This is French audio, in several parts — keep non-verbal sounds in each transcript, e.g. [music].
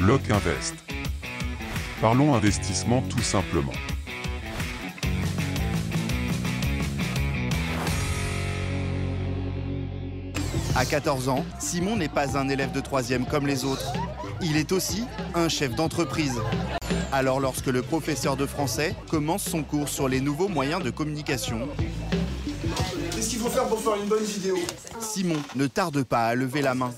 Lock Invest. Parlons investissement tout simplement. À 14 ans, Simon n'est pas un élève de troisième comme les autres. Il est aussi un chef d'entreprise. Alors lorsque le professeur de français commence son cours sur les nouveaux moyens de communication, Qu'est-ce qu'il faut faire pour faire une bonne vidéo? Simon ne tarde pas à lever la main.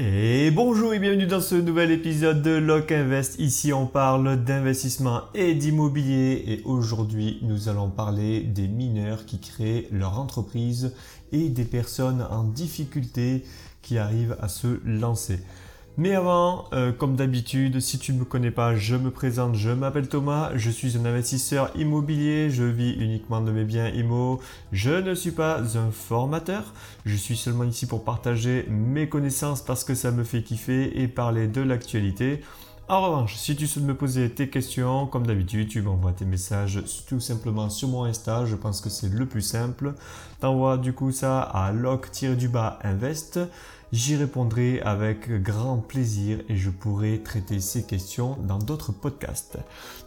Et bonjour et bienvenue dans ce nouvel épisode de Lock Invest. Ici on parle d'investissement et d'immobilier et aujourd'hui nous allons parler des mineurs qui créent leur entreprise et des personnes en difficulté qui arrivent à se lancer. Mais avant, euh, comme d'habitude, si tu ne me connais pas, je me présente, je m'appelle Thomas, je suis un investisseur immobilier, je vis uniquement de mes biens immo, je ne suis pas un formateur, je suis seulement ici pour partager mes connaissances parce que ça me fait kiffer et parler de l'actualité. En revanche, si tu souhaites me poser tes questions, comme d'habitude, tu m'envoies tes messages tout simplement sur mon Insta, je pense que c'est le plus simple. T'envoies du coup ça à lock-invest. J'y répondrai avec grand plaisir et je pourrai traiter ces questions dans d'autres podcasts.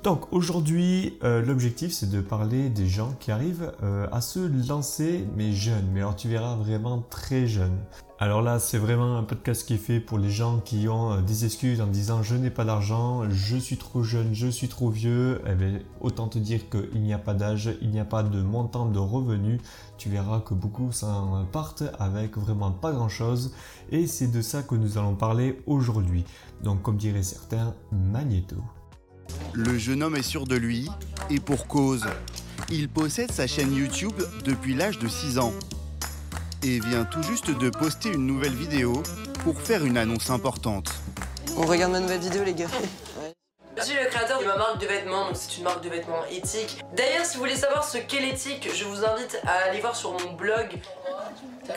Donc aujourd'hui, euh, l'objectif c'est de parler des gens qui arrivent euh, à se lancer mais jeunes. Mais alors tu verras vraiment très jeunes. Alors là, c'est vraiment un podcast qui est fait pour les gens qui ont euh, des excuses en disant je n'ai pas d'argent, je suis trop jeune, je suis trop vieux. Eh bien, autant te dire qu'il n'y a pas d'âge, il n'y a pas de montant de revenus. Tu verras que beaucoup s'en partent avec vraiment pas grand chose. Et c'est de ça que nous allons parler aujourd'hui. Donc, comme diraient certains, magnéto. Le jeune homme est sûr de lui et pour cause. Il possède sa chaîne YouTube depuis l'âge de 6 ans et vient tout juste de poster une nouvelle vidéo pour faire une annonce importante. On regarde ma nouvelle vidéo, les gars. [laughs] Je suis le créateur de ma marque de vêtements, donc c'est une marque de vêtements éthique. D'ailleurs, si vous voulez savoir ce qu'est l'éthique, je vous invite à aller voir sur mon blog.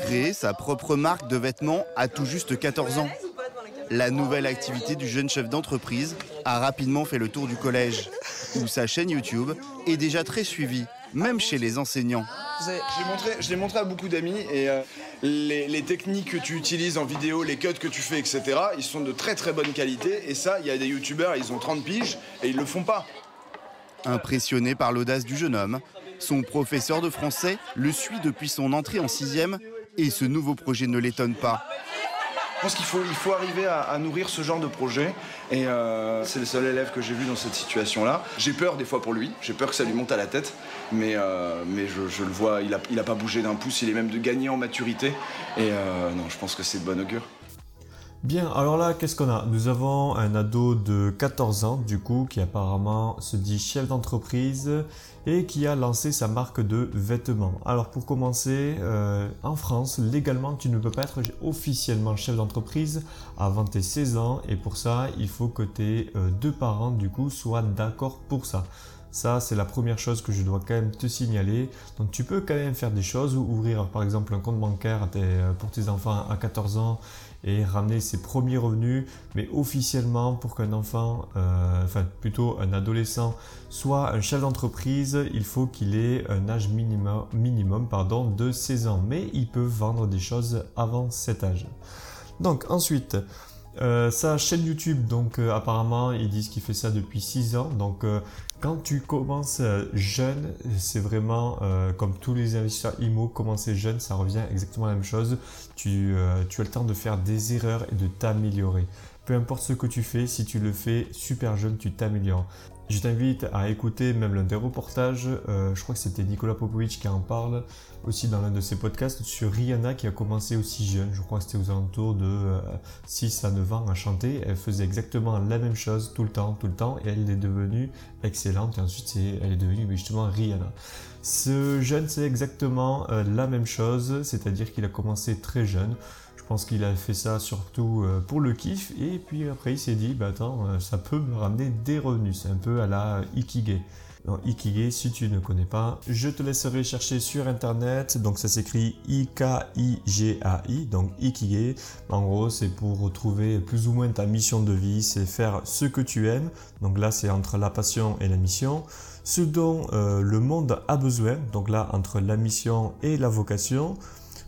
Créer sa propre marque de vêtements à tout juste 14 ans. La nouvelle activité du jeune chef d'entreprise a rapidement fait le tour du collège, où sa chaîne YouTube est déjà très suivie, même chez les enseignants. Je l'ai montré, je l'ai montré à beaucoup d'amis et euh, les, les techniques que tu utilises en vidéo, les cuts que tu fais, etc., ils sont de très très bonne qualité. Et ça, il y a des youtubeurs, ils ont 30 piges et ils le font pas. Impressionné par l'audace du jeune homme, son professeur de français le suit depuis son entrée en sixième et ce nouveau projet ne l'étonne pas. Je pense qu'il faut, il faut arriver à, nourrir ce genre de projet. Et euh, c'est le seul élève que j'ai vu dans cette situation-là. J'ai peur des fois pour lui, j'ai peur que ça lui monte à la tête. Mais, euh, je, le vois, il n'a pas bougé d'un pouce, il est même de gagner en maturité. Et euh, non, je pense que c'est de bon augure. Bien, alors là, qu'est-ce qu'on a? Nous avons un ado de 14 ans, du coup, qui apparemment se dit chef d'entreprise et qui a lancé sa marque de vêtements. Alors pour commencer, euh, en France, légalement, tu ne peux pas être officiellement chef d'entreprise avant tes 16 ans et pour ça, il faut que tes euh, deux parents, du coup, soient d'accord pour ça. Ça, c'est la première chose que je dois quand même te signaler. Donc, tu peux quand même faire des choses, ou ouvrir par exemple un compte bancaire euh, pour tes enfants à 14 ans et ramener ses premiers revenus, mais officiellement pour qu'un enfant, euh, enfin plutôt un adolescent, soit un chef d'entreprise, il faut qu'il ait un âge minimum, minimum pardon, de 16 ans. Mais il peut vendre des choses avant cet âge. Donc ensuite, euh, sa chaîne YouTube, donc euh, apparemment ils disent qu'il fait ça depuis 6 ans. Donc quand tu commences euh, jeune, c'est vraiment euh, comme tous les investisseurs IMO, commencer jeune, ça revient exactement à la même chose. Euh, tu as le temps de faire des erreurs et de t'améliorer. Peu importe ce que tu fais, si tu le fais super jeune, tu t'améliores. Je t'invite à écouter même l'un des reportages, euh, je crois que c'était Nicolas Popovic qui en parle aussi dans l'un de ses podcasts sur Rihanna qui a commencé aussi jeune, je crois que c'était aux alentours de euh, 6 à 9 ans à chanter, elle faisait exactement la même chose tout le temps, tout le temps et elle est devenue excellente. Et ensuite elle est devenue justement Rihanna. Ce jeune c'est exactement euh, la même chose, c'est-à-dire qu'il a commencé très jeune, je pense qu'il a fait ça surtout euh, pour le kiff et puis après il s'est dit bah attends euh, ça peut me ramener des revenus, c'est un peu à la Ikigai. Non, Ikigai, si tu ne connais pas, je te laisserai chercher sur internet. Donc ça s'écrit I-K-I-G-A-I, donc Ikigai. En gros, c'est pour retrouver plus ou moins ta mission de vie, c'est faire ce que tu aimes. Donc là, c'est entre la passion et la mission. Ce dont euh, le monde a besoin, donc là, entre la mission et la vocation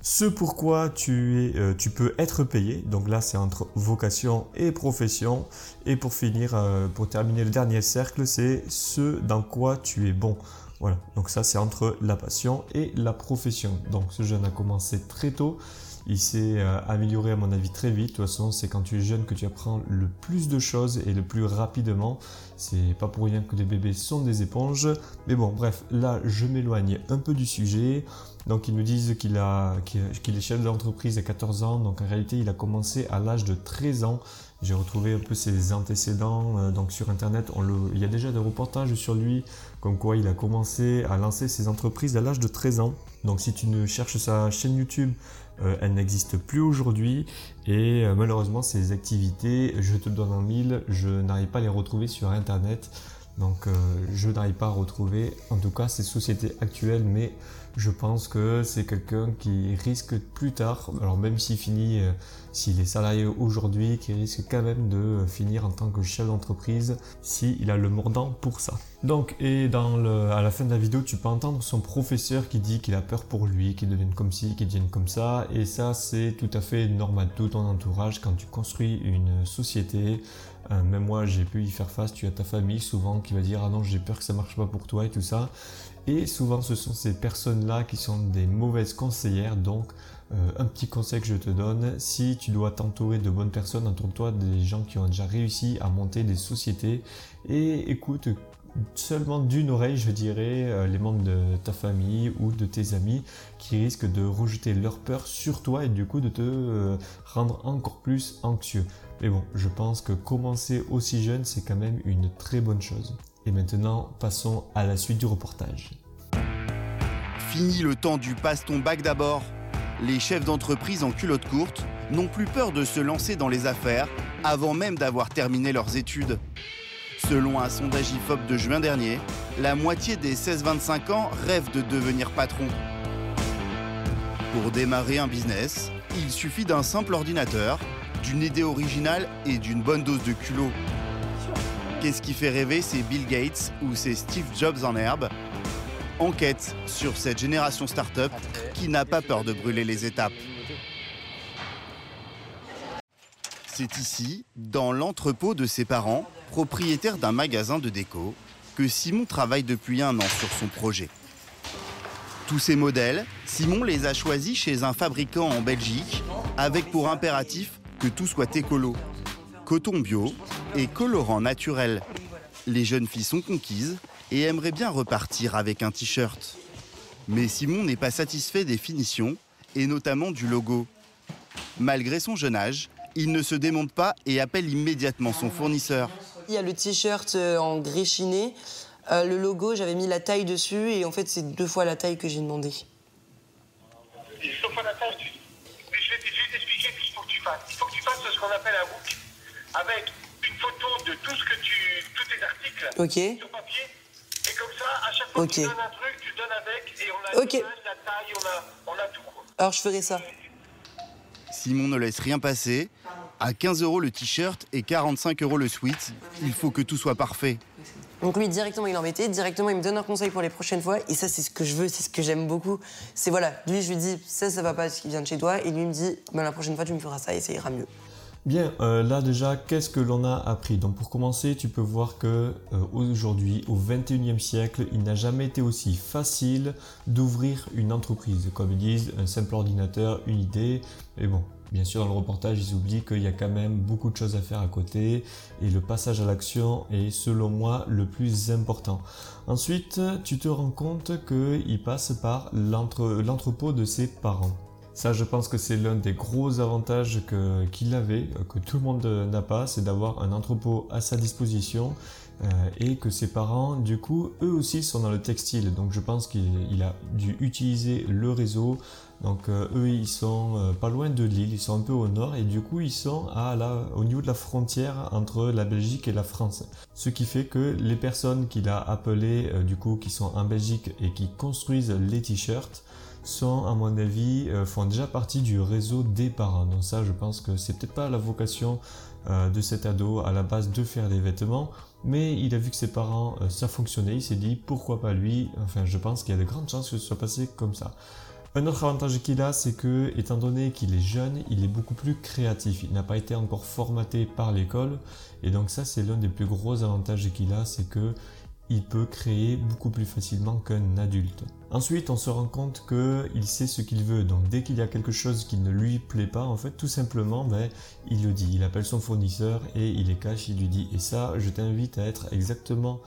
ce pourquoi tu, es, euh, tu peux être payé. Donc là, c'est entre vocation et profession. Et pour finir, euh, pour terminer le dernier cercle, c'est ce dans quoi tu es bon. Voilà, donc ça c'est entre la passion et la profession. Donc ce jeune a commencé très tôt, il s'est euh, amélioré à mon avis très vite. De toute façon, c'est quand tu es jeune que tu apprends le plus de choses et le plus rapidement. C'est pas pour rien que les bébés sont des éponges. Mais bon, bref, là je m'éloigne un peu du sujet. Donc ils me disent qu'il est chef d'entreprise à 14 ans. Donc en réalité, il a commencé à l'âge de 13 ans. J'ai retrouvé un peu ses antécédents euh, donc sur internet. il y a déjà des reportages sur lui, comme quoi il a commencé à lancer ses entreprises à l'âge de 13 ans. Donc si tu ne cherches sa chaîne YouTube, elle n'existe plus aujourd'hui et euh, malheureusement ces activités, je te donne en mille, je n'arrive pas à les retrouver sur internet. Donc je n'arrive pas à retrouver en tout cas ces sociétés actuelles, mais je pense que c'est quelqu'un qui risque plus tard, alors même s'il finit, euh, s'il est salarié aujourd'hui, qui risque quand même de finir en tant que chef d'entreprise s'il a le mordant pour ça. Donc, et à la fin de la vidéo, tu peux entendre son professeur qui dit qu'il a peur pour lui, qu'il devienne comme ci, qu'il devienne comme ça, et ça c'est tout à fait normal. Tout ton entourage, quand tu construis une société, euh, même moi j'ai pu y faire face, tu as ta famille souvent qui va dire ah non j'ai peur que ça marche pas pour toi et tout ça. Et souvent, ce sont ces personnes-là qui sont des mauvaises conseillères. Donc, euh, un petit conseil que je te donne, si tu dois t'entourer de bonnes personnes, entoure-toi des gens qui ont déjà réussi à monter des sociétés et écoute seulement d'une oreille, je dirais, euh, les membres de ta famille ou de tes amis qui risquent de rejeter leur peur sur toi et du coup de te euh, rendre encore plus anxieux. Mais bon, je pense que commencer aussi jeune, c'est quand même une très bonne chose. Et maintenant, passons à la suite du reportage. Fini le temps du passe ton bac d'abord. Les chefs d'entreprise en culotte courte n'ont plus peur de se lancer dans les affaires avant même d'avoir terminé leurs études. Selon un sondage IFOP de juin dernier, la moitié des 16-25 ans rêvent de devenir patron. Pour démarrer un business, il suffit d'un simple ordinateur, d'une idée originale et d'une bonne dose de culot. Qu'est-ce qui fait rêver C'est Bill Gates ou c'est Steve Jobs en herbe? Enquête sur cette génération start-up qui n'a pas peur de brûler les étapes. C'est ici, dans l'entrepôt de ses parents, propriétaire d'un magasin de déco, que Simon travaille depuis un an sur son projet. Tous ces modèles, Simon les a choisis chez un fabricant en Belgique, avec pour impératif que tout soit écolo. Coton bio, et colorant naturel. Les jeunes filles sont conquises et aimeraient bien repartir avec un t-shirt. Mais Simon n'est pas satisfait des finitions et notamment du logo. Malgré son jeune âge, il ne se démonte pas et appelle immédiatement son fournisseur. Il y a le t-shirt euh, en gris chiné. Euh, le logo, j'avais mis la taille dessus et en fait, c'est deux fois la taille que j'ai demandé. Deux fois la taille Mais je vais t'expliquer ce qu'il faut que tu fasses. Il faut que tu fasses ce qu'on appelle un avec une photo de tout ce que tu. tous tes articles Ok. sur papier. Et comme ça, à chaque fois que tu donnes un truc, tu donnes avec et on a Ok. l'image, la taille, on a, on a tout. quoi. Alors, je ferai ça. Simon ne laisse rien passer. À 15 euros le t-shirt et 45 euros le sweat, il faut que tout soit parfait. Donc lui, directement, il en mettait. Directement, il me donne un conseil pour les prochaines fois. Et ça, c'est ce que je veux, c'est ce que j'aime beaucoup. C'est voilà, lui, je lui dis, ça, ça va pas, ce qui vient de chez toi. Et lui, il me dit, ben, la prochaine fois, tu me feras ça et ça ira mieux. Bien, euh, là déjà, qu'est-ce que l'on a appris? Donc pour commencer, tu peux voir que euh, aujourd'hui, au 21e siècle, il n'a jamais été aussi facile d'ouvrir une entreprise. Comme ils disent, un simple ordinateur, une idée. Et bon, bien sûr, dans le reportage, ils oublient qu'il y a quand même beaucoup de choses à faire à côté. Et le passage à l'action est, selon moi, le plus important. Ensuite, tu te rends compte qu'il passe par l'entre- l'entrepôt de ses parents. Ça, je pense que c'est l'un des gros avantages qu'il avait, euh, que tout le monde euh, n'a pas, c'est d'avoir un entrepôt à sa disposition euh, et que ses parents, du coup, eux aussi sont dans le textile. Donc, je pense qu'il il a dû utiliser le réseau. Donc, eux, ils sont pas loin de Lille, ils sont un peu au nord et du coup, ils sont à la, au niveau de la frontière entre la Belgique et la France. Ce qui fait que les personnes qu'il a appelées, du coup, qui sont en Belgique et qui construisent les t-shirts, sont, à mon avis, euh, font déjà partie du réseau des parents. Donc ça, je pense que c'est peut-être pas la vocation euh, de cet ado à la base de faire des vêtements, mais il a vu que ses parents, euh, ça fonctionnait, il s'est dit pourquoi pas lui? Enfin, je pense qu'il y a de grandes chances que ce soit passé comme ça. Un autre avantage qu'il a, c'est que, étant donné qu'il est jeune, il est beaucoup plus créatif. Il n'a pas été encore formaté par l'école. Et donc ça, c'est l'un des plus gros avantages qu'il a, c'est que il peut créer beaucoup plus facilement qu'un adulte. Ensuite, on se rend compte qu'il sait ce qu'il veut. Donc dès qu'il y a quelque chose qui ne lui plaît pas, en fait, tout simplement, ben, il le dit. Il appelle son fournisseur et il les cache, il lui dit. Et ça, je t'invite à être exactement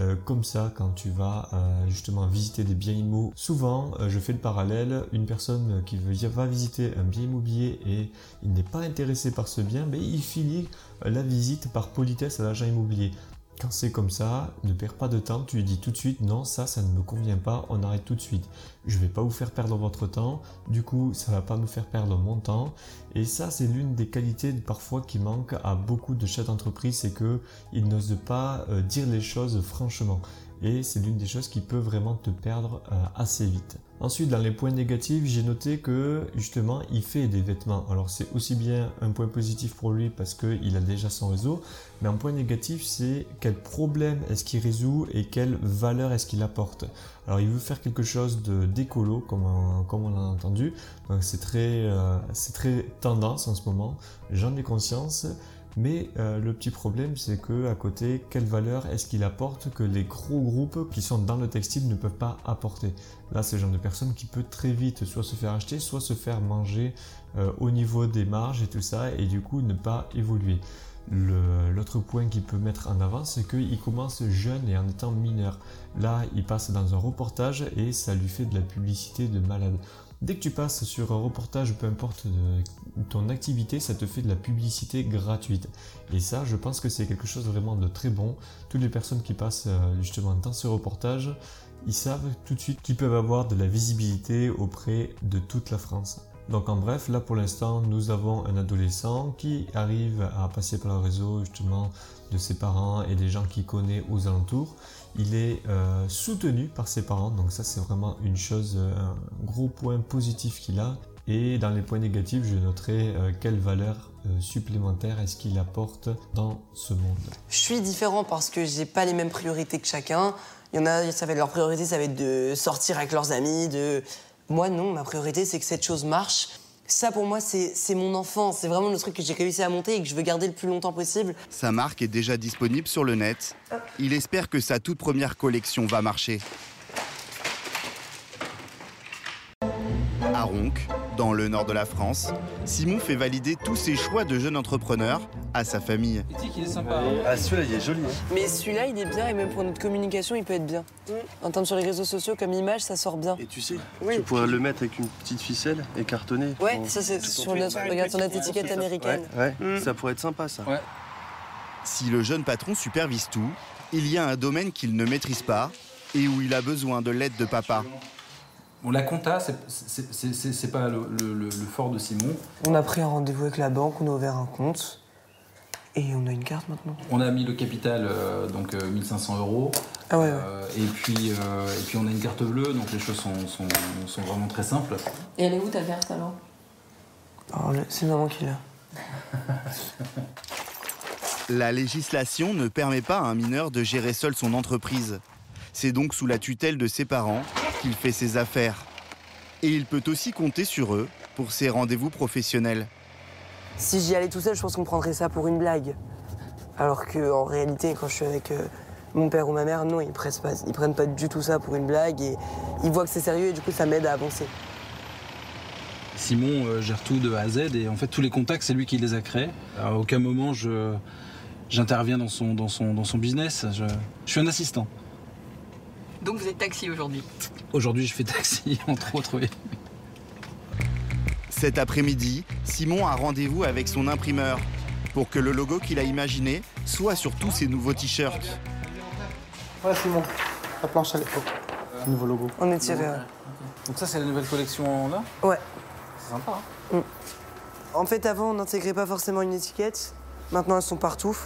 euh, comme ça quand tu vas euh, justement visiter des biens immobiliers. Souvent, euh, je fais le parallèle, une personne qui veut, va visiter un bien immobilier et il n'est pas intéressé par ce bien, mais il finit la visite par politesse à l'agent immobilier. Quand c'est comme ça, ne perds pas de temps, tu lui dis tout de suite non, ça, ça ne me convient pas, on arrête tout de suite. Je ne vais pas vous faire perdre votre temps, du coup, ça ne va pas me faire perdre mon temps. Et ça, c'est l'une des qualités parfois qui manque à beaucoup de chefs d'entreprise, c'est qu'ils n'osent pas euh, dire les choses franchement. Et c'est l'une des choses qui peut vraiment te perdre euh, assez vite. Ensuite, dans les points négatifs, j'ai noté que justement, il fait des vêtements. Alors, c'est aussi bien un point positif pour lui parce qu'il a déjà son réseau, mais un point négatif, c'est quel problème est-ce qu'il résout et quelle valeur est-ce qu'il apporte. Alors, il veut faire quelque chose de d'écolo, comme, comme on l'a entendu. Donc, c'est très, euh, c'est très tendance en ce moment. J'en ai conscience. Mais euh, le petit problème, c'est que à côté, quelle valeur est-ce qu'il apporte que les gros groupes qui sont dans le textile ne peuvent pas apporter? Là, c'est le genre de personne qui peut très vite soit se faire acheter, soit se faire manger euh, au niveau des marges et tout ça, et du coup ne pas évoluer. L'autre point qu'il peut mettre en avant, c'est qu'il commence jeune et en étant mineur. Là, il passe dans un reportage et ça lui fait de la publicité de malade. Dès que tu passes sur un reportage, peu importe ton activité, ça te fait de la publicité gratuite. Et ça, je pense que c'est quelque chose vraiment de très bon. Toutes les personnes qui passent euh, justement dans ce reportage, ils savent tout de suite qu'ils peuvent avoir de la visibilité auprès de toute la France. Donc en bref, là pour l'instant, nous avons un adolescent qui arrive à passer par le réseau justement de ses parents et des gens qu'il connaît aux alentours. Il est euh, soutenu par ses parents, donc ça c'est vraiment une chose, euh, un gros point positif qu'il a. Et dans les points négatifs, je noterai euh, quelle valeur supplémentaire est-ce qu'il apporte dans ce monde. Je suis différent parce que j'ai pas les mêmes priorités que chacun. Il y en a, ça va être leur priorité, ça va être de sortir avec leurs amis, de moi, non, ma priorité, c'est que cette chose marche. Ça, pour moi, c'est mon enfant. C'est vraiment le truc que j'ai réussi à monter et que je veux garder le plus longtemps possible. Sa marque est déjà disponible sur le net. Il espère que sa toute première collection va marcher. À Ronc, dans le nord de la France, Simon fait valider tous ses choix de jeune entrepreneur à sa famille. Il est sympa. Ah, celui-là, il est joli. Hein. Mais celui-là, il est bien et même pour notre communication, il peut être bien. En termes sur les réseaux sociaux, comme image, ça sort bien. Et tu sais, Oui. tu pourrais le mettre avec une petite ficelle et cartonner. Ouais, ça c'est sur notre, truc. regarde sur notre étiquette américaine. Ouais, ouais. Mm. ça pourrait être sympa ça. Ouais. Si le jeune patron supervise tout, il y a un domaine qu'il ne maîtrise pas et où il a besoin de l'aide de papa. Bon, la compta, c'est- pas le, le- le- le fort de Simon. On a pris un rendez-vous avec la banque, on a ouvert un compte et on a une carte maintenant. On a mis le capital, euh, donc euh, 1500 euros. Ah ouais, ouais. Euh, et, puis, euh, et puis on a une carte bleue, donc les choses sont, sont- sont vraiment très simples. Et elle est où ta carte alors? Le- c'est maman qui l'a. [laughs] La législation ne permet pas à un mineur de gérer seul son entreprise. C'est donc sous la tutelle de ses parents qu'il fait ses affaires. Et il peut aussi compter sur eux pour ses rendez-vous professionnels. Si j'y allais tout seul, je pense qu'on prendrait ça pour une blague. Alors qu'en réalité, quand je suis avec euh, mon père ou ma mère, non, ils prennent, pas, ils prennent pas du tout ça pour une blague et ils voient que c'est sérieux et du coup ça m'aide à avancer. Simon euh, gère tout de A à Z et en fait tous les contacts, c'est lui qui les a créés. À aucun moment je j'interviens dans son, dans, son, dans son business. Je, je suis un assistant. Donc vous êtes taxi aujourd'hui Aujourd'hui, je fais taxi, [laughs] entre autres, oui. Cet après-midi, Simon a rendez-vous avec son imprimeur pour que le logo qu'il a imaginé soit sur tous ses nouveaux t-shirts. Voilà Simon, la planche à l'époque. Nouveau logo. On est tiré. ouais. Donc ça, c'est la nouvelle collection là? Ouais. C'est sympa. hein En fait, avant, on n'intégrait pas forcément une étiquette. Maintenant, elles sont partout.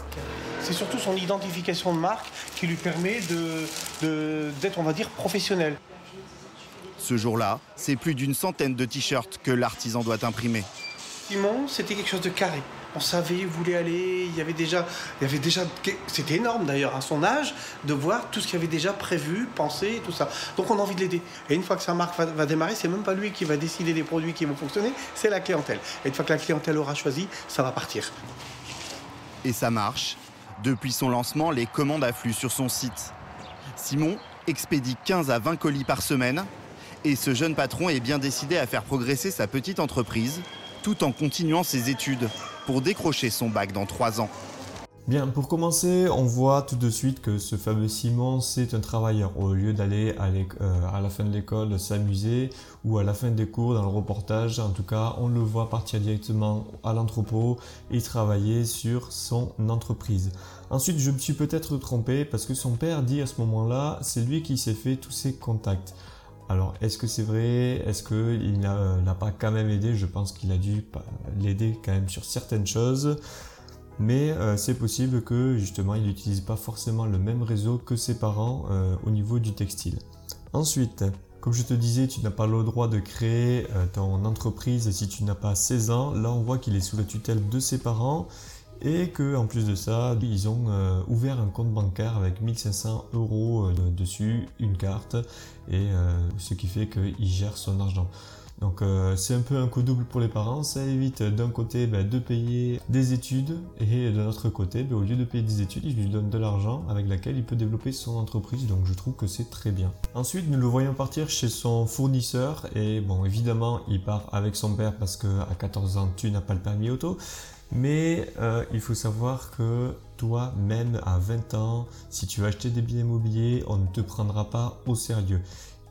C'est surtout son identification de marque qui lui permet de- de- d'être, on va dire, professionnel. Ce jour-là, c'est plus d'une centaine de t-shirts que l'artisan doit imprimer. Simon, c'était quelque chose de carré. on savait où voulait aller. Il y avait déjà, il y avait déjà, c'était énorme d'ailleurs à son âge de voir tout ce qu'il y avait déjà prévu, pensé, tout ça. Donc on a envie de l'aider. Et une fois que sa marque va, va démarrer, c'est même pas lui qui va décider des produits qui vont fonctionner, c'est la clientèle. Et une fois que la clientèle aura choisi, ça va partir. Et ça marche. Depuis son lancement, les commandes affluent sur son site. Simon expédie 15 à 20 colis par semaine et ce jeune patron est bien décidé à faire progresser sa petite entreprise tout en continuant ses études pour décrocher son bac dans 3 ans. Bien, pour commencer, on voit tout de suite que ce fameux Simon, c'est un travailleur. Au lieu d'aller à, euh, à, la fin de l'école s'amuser ou à la fin des cours dans le reportage, en tout cas, on le voit partir directement à l'entrepôt et travailler sur son entreprise. Ensuite, je me suis peut-être trompé parce que son père dit à ce moment-là, c'est lui qui s'est fait tous ses contacts. Alors, est-ce que c'est vrai? Est-ce qu'il n'a pas quand même aidé? Je pense qu'il a dû l'aider quand même sur certaines choses mais euh, c'est possible que justement il n'utilise pas forcément le même réseau que ses parents euh, au niveau du textile. Ensuite, comme je te disais, tu n'as pas le droit de créer euh, ton entreprise si tu n'as pas 16 ans. Là, on voit qu'il est sous la tutelle de ses parents et que en plus de ça, ils ont ouvert un compte bancaire avec 1500 euros dessus, une carte, et ce qui fait qu'il gère son argent. Donc euh, c'est un peu un coup double pour les parents, ça évite d'un côté ben, de payer des études et de l'autre côté, ben, au lieu de payer des études, il lui donne de l'argent avec laquelle il peut développer son entreprise, donc je trouve que c'est très bien. Ensuite, nous le voyons partir chez son fournisseur et bon évidemment il part avec son père parce qu'à 14 ans tu n'as pas le permis auto, mais euh, il faut savoir que toi, même à 20 ans, si tu veux acheter des biens immobiliers, on ne te prendra pas au sérieux.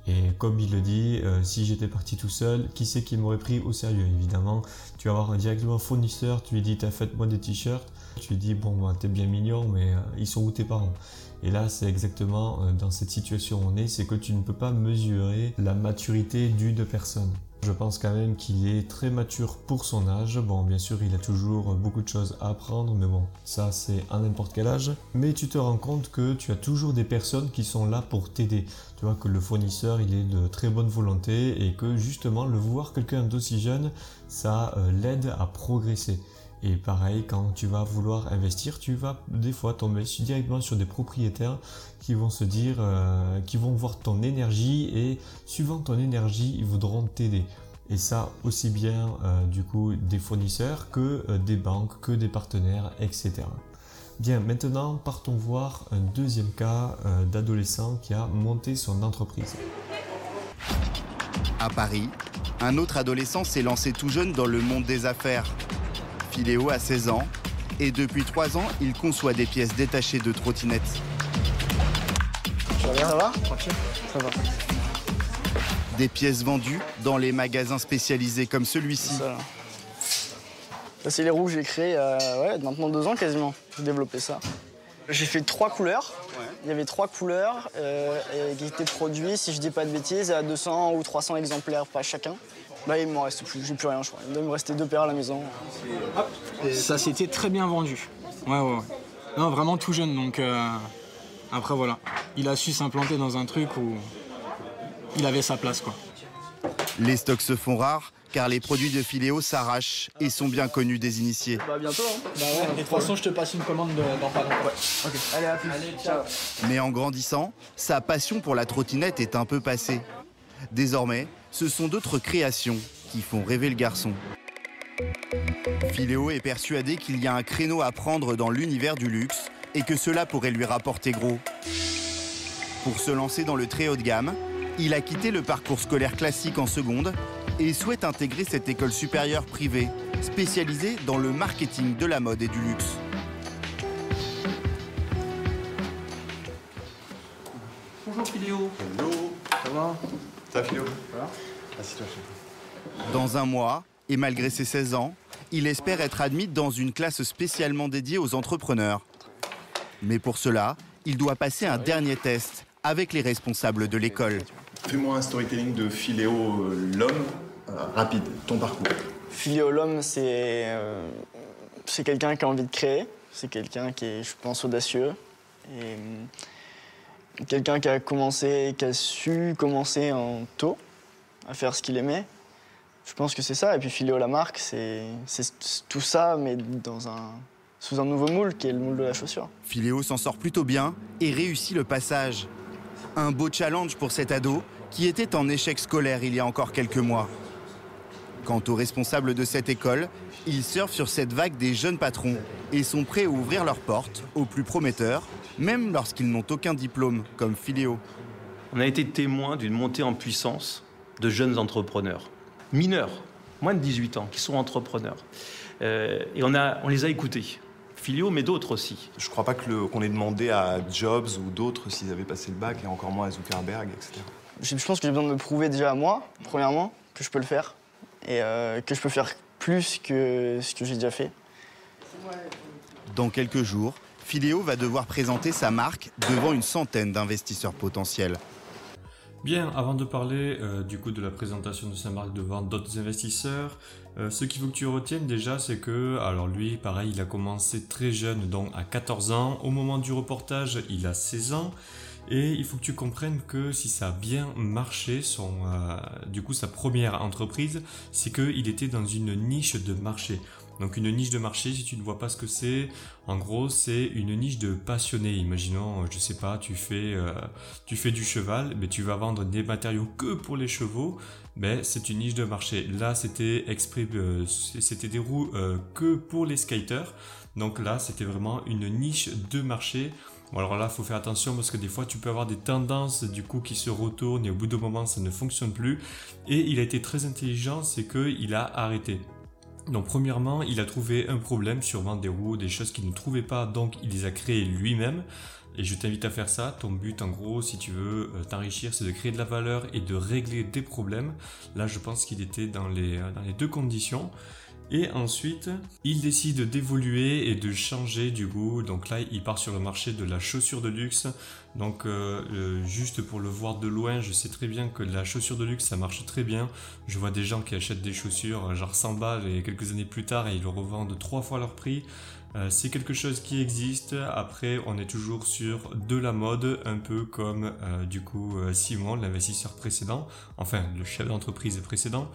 Et comme il le dit, euh, si j'étais parti tout seul, qui c'est qui m'aurait pris au sérieux? Évidemment, tu vas avoir directement un fournisseur, tu lui dis t'as fait moi des t-shirts, tu lui dis bon bah, t'es bien mignon mais euh, ils sont où tes parents? Et là c'est exactement euh, dans cette situation où on est, c'est que tu ne peux pas mesurer la maturité d'une personne. Je pense quand même qu'il est très mature pour son âge. Bon, bien sûr, il a toujours beaucoup de choses à apprendre, mais bon, ça c'est à n'importe quel âge. Mais tu te rends compte que tu as toujours des personnes qui sont là pour t'aider. Tu vois que le fournisseur, il est de très bonne volonté et que justement, le voir quelqu'un d'aussi jeune, ça euh, l'aide à progresser. Et pareil, quand tu vas vouloir investir, tu vas des fois tomber directement sur des propriétaires qui vont se dire, euh, qui vont voir ton énergie et suivant ton énergie, ils voudront t'aider. Et ça aussi bien euh, du coup des fournisseurs que euh, des banques, que des partenaires, etc. Bien, maintenant partons voir un deuxième cas d'adolescent qui a monté son entreprise. À Paris, un autre adolescent s'est lancé tout jeune dans le monde des affaires Filéo a 16 ans et depuis 3 ans, il conçoit des pièces détachées de trottinettes. Ça va? Ça va. Des pièces vendues dans les magasins spécialisés comme celui-ci. Ça, c'est les roues, j'ai créé euh, ouais, maintenant deux ans quasiment. J'ai développé ça. J'ai fait trois couleurs. Il y avait trois couleurs euh, qui étaient produits, si je dis pas de bêtises, à 200 ou 300 exemplaires pas chacun. Bah, il m'en reste plus, j'ai plus rien, je crois. Il doit me rester deux paires à la maison. Ça s'était très bien vendu. Ouais, ouais, ouais. Non, vraiment tout jeune, donc euh, après voilà. Il a su s'implanter dans un truc où il avait sa place, quoi. Les stocks se font rares car les produits de Filéo s'arrachent et sont bien connus des initiés. Bah bientôt, hein. Bah ouais, de toute façon, je te passe une commande dans pas longtemps. Ok. Allez, à plus. ciao. Mais en grandissant, sa passion pour la trottinette est un peu passée. Désormais, ce sont d'autres créations qui font rêver le garçon. Philéo est persuadé qu'il y a un créneau à prendre dans l'univers du luxe et que cela pourrait lui rapporter gros. Pour se lancer dans le très haut de gamme, il a quitté le parcours scolaire classique en seconde et souhaite intégrer cette école supérieure privée, spécialisée dans le marketing de la mode et du luxe. Dans un mois, et malgré ses 16 ans, il espère être admis dans une classe spécialement dédiée aux entrepreneurs. Mais pour cela, il doit passer un dernier test avec les responsables de l'école. Fais-moi un storytelling de Philéo euh, l'homme, euh, rapide, ton parcours. Philéo l'homme, c'est euh, c'est quelqu'un qui a envie de créer, c'est quelqu'un qui est, je pense, audacieux. Et quelqu'un qui a commencé, qui a su commencer en tôt à faire ce qu'il aimait. Je pense que c'est ça. Et puis Philéo la marque, c'est c'est tout ça, mais dans un, sous un nouveau moule qui est le moule de la chaussure. Philéo s'en sort plutôt bien et réussit le passage. Un beau challenge pour cet ado qui était en échec scolaire il y a encore quelques mois. Quant aux responsables de cette école, ils surfent sur cette vague des jeunes patrons et sont prêts à ouvrir leurs portes aux plus prometteurs, même lorsqu'ils n'ont aucun diplôme, comme Philéo. On a été témoin d'une montée en puissance de jeunes entrepreneurs, mineurs, moins de 18 ans, qui sont entrepreneurs. Euh, et on, a, on les a écoutés. Philéo, mais d'autres aussi. Je crois pas qu'on ait demandé à Jobs ou d'autres s'ils avaient passé le bac, et encore moins à Zuckerberg, etc. Je je pense que j'ai besoin de me prouver déjà à moi, premièrement, que je peux le faire. Et euh, que je peux faire plus que ce que j'ai déjà fait. Dans quelques jours, Philéo va devoir présenter sa marque devant une centaine d'investisseurs potentiels. Bien, avant de parler euh, du coup de la présentation de sa marque devant d'autres investisseurs, euh, ce qu'il faut que tu retiennes déjà, c'est que, alors lui, pareil, il a commencé très jeune, donc à 14 ans. Au moment du reportage, il a 16 ans. Et il faut que tu comprennes que si ça a bien marché, son, euh, du coup sa première entreprise, c'est qu'il était dans une niche de marché. Donc une niche de marché, si tu ne vois pas ce que c'est, en gros c'est une niche de passionnés. Imaginons, euh, je sais pas, tu fais, euh, tu fais du cheval, mais tu vas vendre des matériaux que pour les chevaux, ben c'est une niche de marché. Là c'était exprès, euh, c'était des roues que pour les skaters. Donc là c'était vraiment une niche de marché. Alors là, faut faire attention parce que des fois, tu peux avoir des tendances du coup qui se retournent et au bout d'un moment, ça ne fonctionne plus. Et il a été très intelligent, c'est que il a arrêté. Donc premièrement, il a trouvé un problème vendre des roues, des choses qu'il ne trouvait pas, donc il les a créées lui-même. Et je t'invite à faire ça. Ton but, en gros, si tu veux euh, t'enrichir, c'est de créer de la valeur et de régler des problèmes. Là, je pense qu'il était dans les, euh, dans les deux conditions. Et ensuite, il décide d'évoluer et de changer du coup. Donc là, il part sur le marché de la chaussure de luxe. Donc euh, euh, juste pour le voir de loin, je sais très bien que la chaussure de luxe, ça marche très bien. Je vois des gens qui achètent des chaussures euh, genre 100 balles et quelques années plus tard, ils le revendent trois fois leur prix. Euh, c'est quelque chose qui existe. Après, on est toujours sur de la mode, un peu comme euh, du coup Simon, l'investisseur précédent, enfin le chef d'entreprise précédent.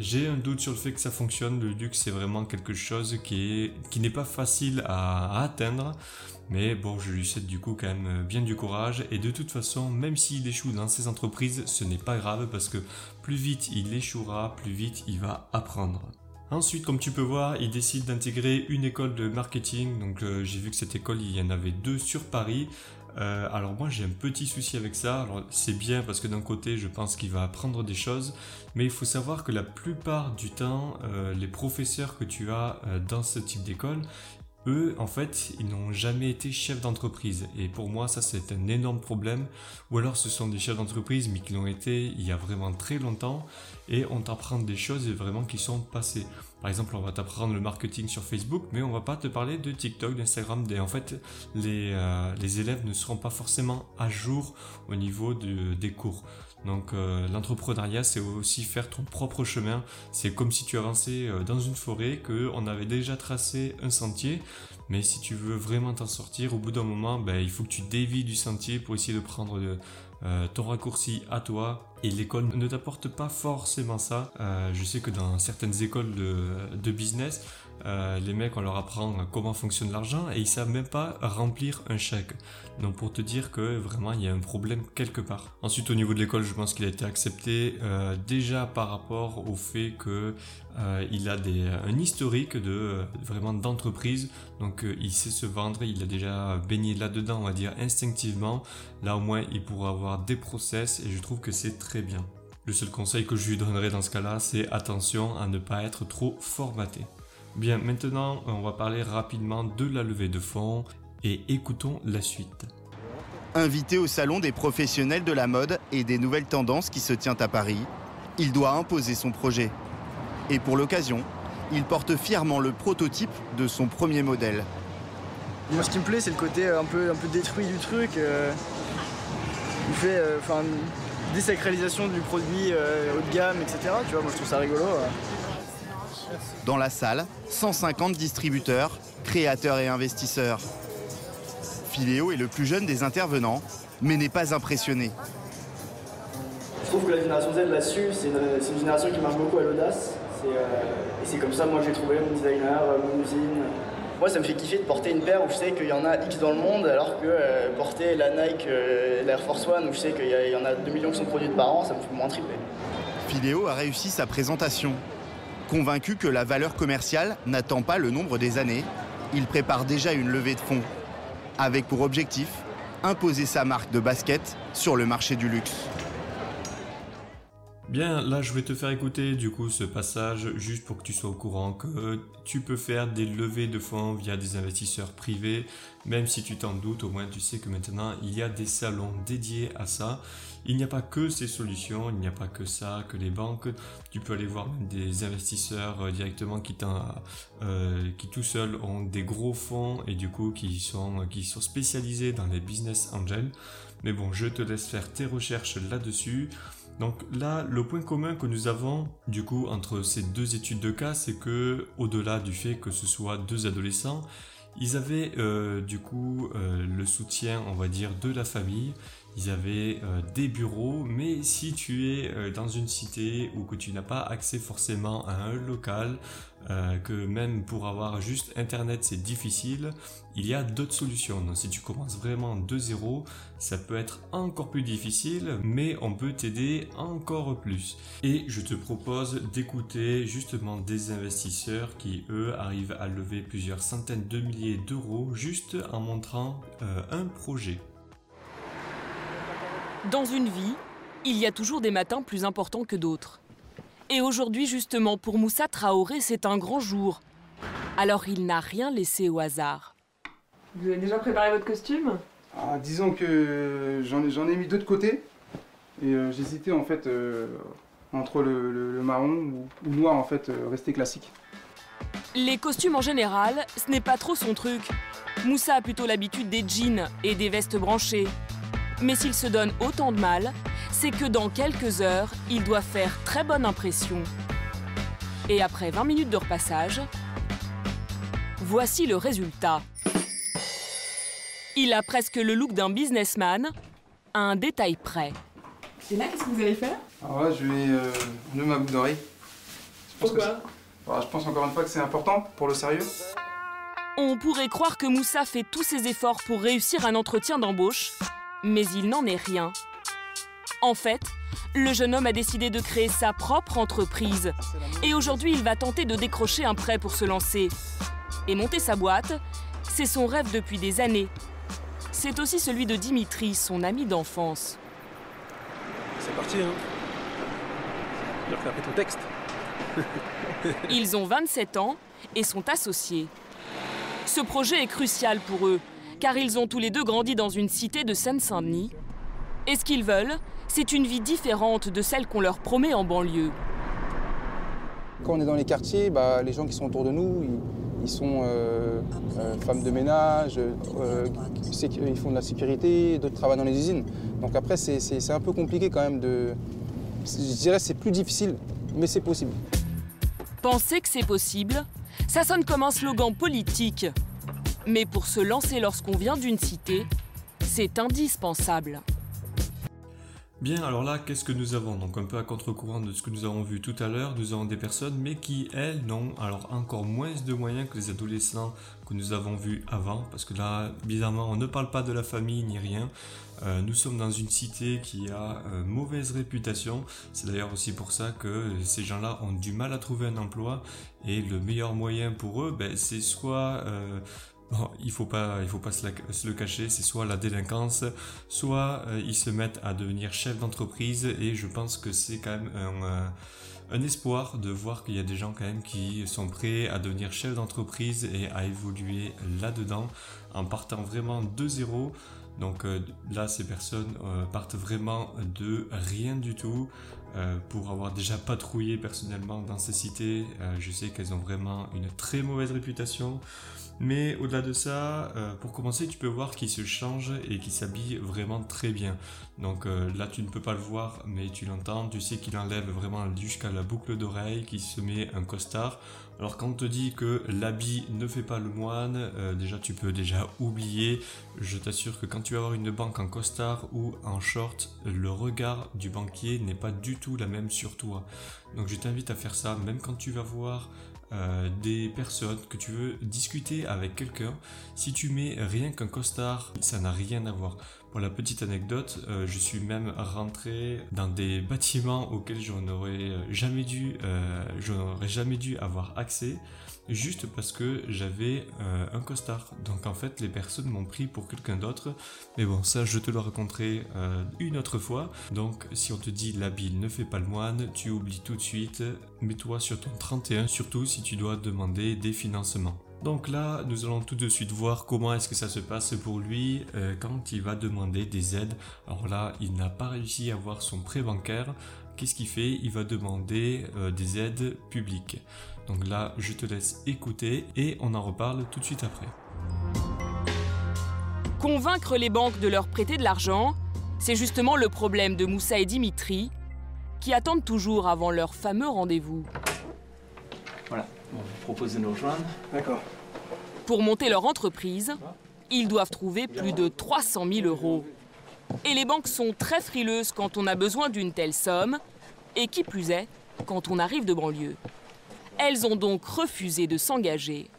J'ai un doute sur le fait que ça fonctionne. Le luxe, c'est vraiment quelque chose qui est qui n'est pas facile à, à atteindre. Mais bon, je lui souhaite du coup quand même bien du courage. Et de toute façon, même s'il échoue dans ses entreprises, ce n'est pas grave parce que plus vite il échouera, plus vite il va apprendre. Ensuite, comme tu peux voir, il décide d'intégrer une école de marketing. Donc euh, j'ai vu que cette école, il y en avait deux sur Paris. Euh, alors moi j'ai un petit souci avec ça. C'est bien parce que d'un côté je pense qu'il va apprendre des choses, mais il faut savoir que la plupart du temps, euh, les professeurs que tu as euh, dans ce type d'école, eux, en fait, ils n'ont jamais été chefs d'entreprise. Et pour moi, ça, c'est un énorme problème. Ou alors, ce sont des chefs d'entreprise, mais qui l'ont été il y a vraiment très longtemps. Et on t'apprend des choses vraiment qui sont passées. Par exemple, on va t'apprendre le marketing sur Facebook, mais on va pas te parler de TikTok, d'Instagram. En fait, les, euh, les élèves ne seront pas forcément à jour au niveau de- des cours. Donc euh, l'entrepreneuriat, c'est aussi faire ton propre chemin. C'est comme si tu avançais euh, dans une forêt, que on avait déjà tracé un sentier, mais si tu veux vraiment t'en sortir, au bout d'un moment, ben, il faut que tu dévies du sentier pour essayer de prendre euh, ton raccourci à toi. Et l'école ne t'apporte pas forcément ça. Euh, je sais que dans certaines écoles de, business, euh, les mecs, on leur apprend comment fonctionne l'argent et ils savent même pas remplir un chèque. Donc pour te dire que vraiment il y a un problème quelque part. Ensuite au niveau de l'école, je pense qu'il a été accepté déjà par rapport au fait que euh, il a des, un historique de vraiment d'entreprise. Donc il sait se vendre, il a déjà baigné là-dedans, on va dire instinctivement. Là au moins il pourra avoir des process et je trouve que c'est très bien. Le seul conseil que je lui donnerai dans ce cas-là, c'est attention à ne pas être trop formaté. Bien, maintenant, on va parler rapidement de la levée de fonds et écoutons la suite. Invité au salon des professionnels de la mode et des nouvelles tendances qui se tient à Paris, il doit imposer son projet. Et pour l'occasion, il porte fièrement le prototype de son premier modèle. Moi, ce qui me plaît, c'est le côté un peu, un peu détruit du truc. euh, il fait euh, enfin, une désacralisation du produit euh, haut de gamme, etc. Tu vois, moi, je trouve ça rigolo. ouais. Dans la salle, 150 distributeurs, créateurs et investisseurs. Philéo est le plus jeune des intervenants, mais n'est pas impressionné. Je trouve que la génération Z là-dessus, c'est une, c'est une génération qui marche beaucoup à l'audace. C'est, euh, et c'est comme ça, moi, que j'ai trouvé mon designer, euh, mon usine. Moi, ça me fait kiffer de porter une paire où je sais qu'il y en a X dans le monde, alors que euh, porter la Nike, euh, l'Air Force One, où je sais qu'il y, en a 2 millions qui sont produites par an, ça me fait moins triper. Filéo a réussi sa présentation. Convaincu que la valeur commerciale n'attend pas le nombre des années, il prépare déjà une levée de fonds, avec pour objectif imposer sa marque de basket sur le marché du luxe. Bien, là je vais te faire écouter du coup ce passage juste pour que tu sois au courant que tu peux faire des levées de fonds via des investisseurs privés, même si tu t'en doutes, au moins tu sais que maintenant il y a des salons dédiés à ça. Il n'y a pas que ces solutions, il n'y a pas que ça, que les banques. Tu peux aller voir des investisseurs euh, directement qui, euh, tout seuls ont des gros fonds et du coup qui sont, qui sont spécialisés dans les business angels. Mais bon, je te laisse faire tes recherches là-dessus. Donc là, le point commun que nous avons du coup entre ces deux études de cas, c'est que au-delà du fait que ce soit deux adolescents, ils avaient euh, du coup euh, le soutien, on va dire, de la famille. Ils avaient euh, des bureaux, mais si tu es dans une cité ou que tu n'as pas accès forcément à un local, euh, que même pour avoir juste internet c'est difficile, il y a d'autres solutions. Si tu commences vraiment de zéro, ça peut être encore plus difficile, mais on peut t'aider encore plus. Et je te propose d'écouter justement des investisseurs qui eux arrivent à lever plusieurs centaines de milliers d'euros juste en montrant euh, un projet. Dans une vie, il y a toujours des matins plus importants que d'autres. Et aujourd'hui, justement, pour Moussa Traoré, c'est un grand jour. Alors il n'a rien laissé au hasard. Vous avez déjà préparé votre costume? Ah, disons que j'en ai, mis deux de côté. Et euh, j'hésitais en fait euh, entre le, le- le marron ou, ou noir en fait, euh, resté classique. Les costumes en général, ce n'est pas trop son truc. Moussa a plutôt l'habitude des jeans et des vestes branchées. Mais s'il se donne autant de mal, c'est que dans quelques heures, il doit faire très bonne impression. Et après 20 minutes de repassage, voici le résultat. Il a presque le look d'un businessman, à un détail près. Et là, qu'est-ce que vous allez faire? Alors là, je vais euh, enlever ma boucle d'oreille. Je pense que Pourquoi? je pense encore une fois que c'est important pour le sérieux. On pourrait croire que Moussa fait tous ses efforts pour réussir un entretien d'embauche, mais il n'en est rien. En fait, le jeune homme a décidé de créer sa propre entreprise. Et aujourd'hui, il va tenter de décrocher un prêt pour se lancer. Et monter sa boîte, c'est son rêve depuis des années. C'est aussi celui de Dimitri, son ami d'enfance. C'est parti, hein. Faire ton texte. [laughs] Ils ont 27 ans et sont associés. Ce projet est crucial pour eux, car ils ont tous les deux grandi dans une cité de Seine-Saint-Denis. Et ce qu'ils veulent, c'est une vie différente de celle qu'on leur promet en banlieue. Quand on est dans les quartiers, bah, les gens qui sont autour de nous, ils, ils sont euh, euh, femmes de ménage, euh, ils font de la sécurité, d'autres travaillent dans les usines. Donc après, c'est- un peu compliqué quand même de... Je dirais que c'est plus difficile, mais c'est possible. Penser que c'est possible, ça sonne comme un slogan politique. Mais pour se lancer lorsqu'on vient d'une cité, c'est indispensable. Bien, alors là, qu'est-ce que nous avons? Donc un peu à contre-courant de ce que nous avons vu tout à l'heure, nous avons des personnes, mais qui, elles, n'ont alors encore moins de moyens que les adolescents que nous avons vus avant, parce que là, bizarrement, on ne parle pas de la famille ni rien. Euh, nous sommes dans une cité qui a euh, mauvaise réputation. C'est d'ailleurs aussi pour ça que ces gens-là ont du mal à trouver un emploi, et le meilleur moyen pour eux, ben, c'est soit euh, Bon, il faut pas, il faut pas se, le cacher, c'est soit la délinquance, soit euh, ils se mettent à devenir chef d'entreprise et je pense que c'est quand même un, euh, un espoir de voir qu'il y a des gens quand même qui sont prêts à devenir chef d'entreprise et à évoluer là-dedans en partant vraiment de zéro. Donc euh, là, ces personnes partent vraiment de rien du tout. pour avoir déjà patrouillé personnellement dans ces cités. Je sais qu'elles ont vraiment une très mauvaise réputation. Mais au-delà de ça, euh, pour commencer, tu peux voir qu'il se change et qu'il s'habille vraiment très bien. Donc euh, là, tu ne peux pas le voir, mais tu l'entends. Tu sais qu'il enlève vraiment jusqu'à la boucle d'oreille, qu'il se met un costard. Alors quand on te dit que l'habit ne fait pas le moine, euh, déjà tu peux déjà [laughs] oublier. Je t'assure que quand tu vas avoir une banque en costard ou en short, le regard du banquier n'est pas du tout la même sur toi. Donc je t'invite à faire ça, même quand tu vas voir euh, des personnes, que tu veux discuter avec quelqu'un, si tu mets rien qu'un costard, ça n'a rien à voir. Pour la petite anecdote, euh, je suis même rentré dans des bâtiments auxquels je n'aurais jamais dû, euh, jamais dû avoir accès, juste parce que j'avais euh, un costard. Donc en fait, les personnes m'ont pris pour quelqu'un d'autre. Mais bon, ça, je te le raconterai euh, une autre fois. Donc si on te dit l'habit ne fait pas le moine, tu oublies tout de suite. Mets-toi sur ton 31, surtout si tu dois demander des financements. Donc là, nous allons tout de suite voir comment est-ce que ça se passe pour lui euh, quand il va demander des aides. Alors là, il n'a pas réussi à avoir son prêt bancaire. Qu'est-ce qu'il fait? Il va demander des aides publiques. Donc là, je te laisse écouter et on en reparle tout de suite après. Convaincre les banques de leur prêter de l'argent, c'est justement le problème de Moussa et Dimitri, qui attendent toujours avant leur fameux rendez-vous. Voilà, on vous propose de nous rejoindre. D'accord. Pour monter leur entreprise, ils doivent trouver plus de 300 000 euros. Et les banques sont très frileuses quand on a besoin d'une telle somme, et qui plus est, quand on arrive de banlieue. Elles ont donc refusé de s'engager.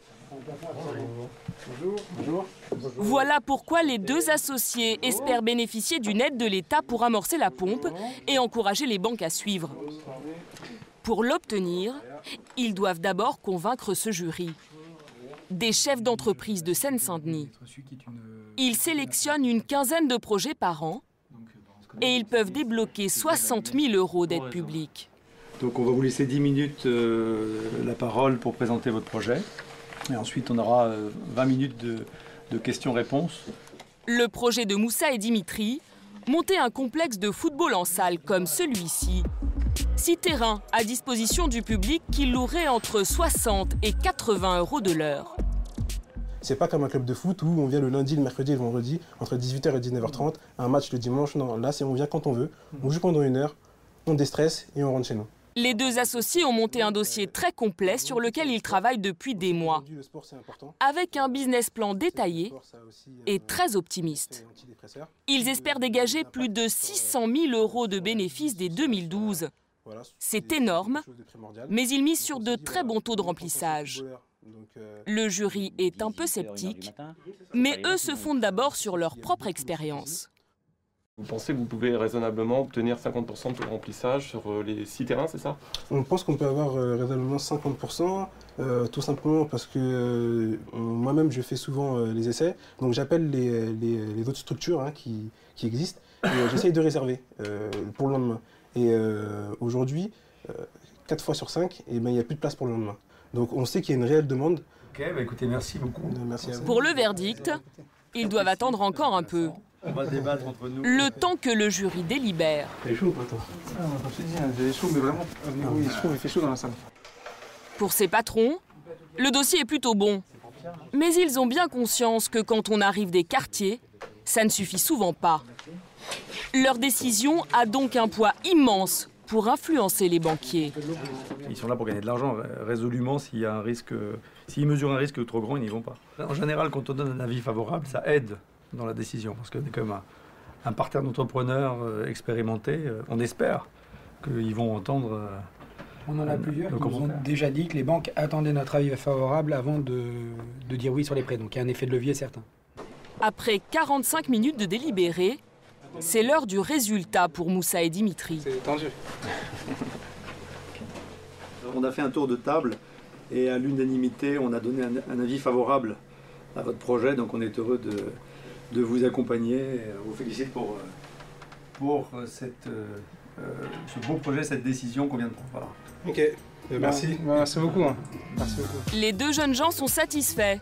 Voilà pourquoi les deux associés espèrent bénéficier d'une aide de l'État pour amorcer la pompe et encourager les banques à suivre. Pour l'obtenir, ils doivent d'abord convaincre ce jury. Des chefs d'entreprise de Seine-Saint-Denis. Ils sélectionnent une quinzaine de projets par an et ils peuvent débloquer 60 000 euros d'aide publique. Donc on va vous laisser 10 minutes euh, la parole pour présenter votre projet. Et ensuite on aura euh, 20 minutes de, de questions-réponses. Le projet de Moussa et Dimitri, monter un complexe de football en salle comme celui-ci. Six terrains à disposition du public qui louerait entre 60 et 80 euros de l'heure. C'est pas comme un club de foot où on vient le lundi, le mercredi et le vendredi, entre 18h et 19h30, un match le dimanche. Non, là, c'est on vient quand on veut, on joue pendant une heure, on déstresse et on rentre chez nous. Les deux associés ont monté un dossier très complet sur lequel ils travaillent depuis des mois, avec un business plan détaillé et très optimiste. Ils espèrent dégager plus de 600 000 euros de bénéfices dès 2012. C'est énorme, mais ils misent sur de très bons taux de remplissage. Le jury est un peu sceptique, mais eux se fondent d'abord sur leur propre expérience. Vous pensez que vous pouvez raisonnablement obtenir 50% de taux de remplissage sur euh, les 6 terrains, c'est ça? On pense qu'on peut avoir euh, raisonnablement 50%, euh, tout simplement parce que euh, moi-même je fais souvent euh, les essais, donc j'appelle les, les- les autres structures hein, qui, qui existent et euh, j'essaye de réserver euh, pour le lendemain. Et euh, aujourd'hui, 4 fois sur 5, il n'y a plus de place pour le lendemain. Donc on sait qu'il y a une réelle demande. Ok, bah écoutez, merci beaucoup. Merci à vous. Pour le verdict, ils doivent attendre encore un peu, On va débattre entre nous. le temps que le jury délibère. Il fait chaud ou pas toi? Ah, te dis, hein, j'ai chaud, mais vraiment. Oui, il se trouve, il fait chaud dans la salle. Pour ces patrons, le dossier est plutôt bon. Mais ils ont bien conscience que quand on arrive des quartiers, ça ne suffit souvent pas. Leur décision a donc un poids immense pour influencer les banquiers. Ils sont là pour gagner de l'argent. Résolument, s'il y a un risque, s'ils mesurent un risque trop grand, ils n'y vont pas. En général, quand on donne un avis favorable, ça aide dans la décision. Parce qu'on est comme un, un parterre d'entrepreneurs euh, expérimentés. euh, On espère qu'ils vont entendre. euh, On en a plusieurs qui nous ont déjà dit que les banques attendaient notre avis favorable avant de, de dire oui sur les prêts. Donc il y a un effet de levier certain. Après 45 minutes de délibéré, c'est l'heure du résultat pour Moussa et Dimitri. C'est tendu. [laughs] On a fait un tour de table et à l'unanimité, on a donné un, un avis favorable à votre projet. Donc on est heureux de, de vous accompagner. On vous félicite pour, euh, pour euh, cette, euh, euh, ce beau projet, cette décision qu'on vient de prendre. Voilà. Ok, Euh, merci. Merci beaucoup. hein. Merci beaucoup. Les deux jeunes gens sont satisfaits.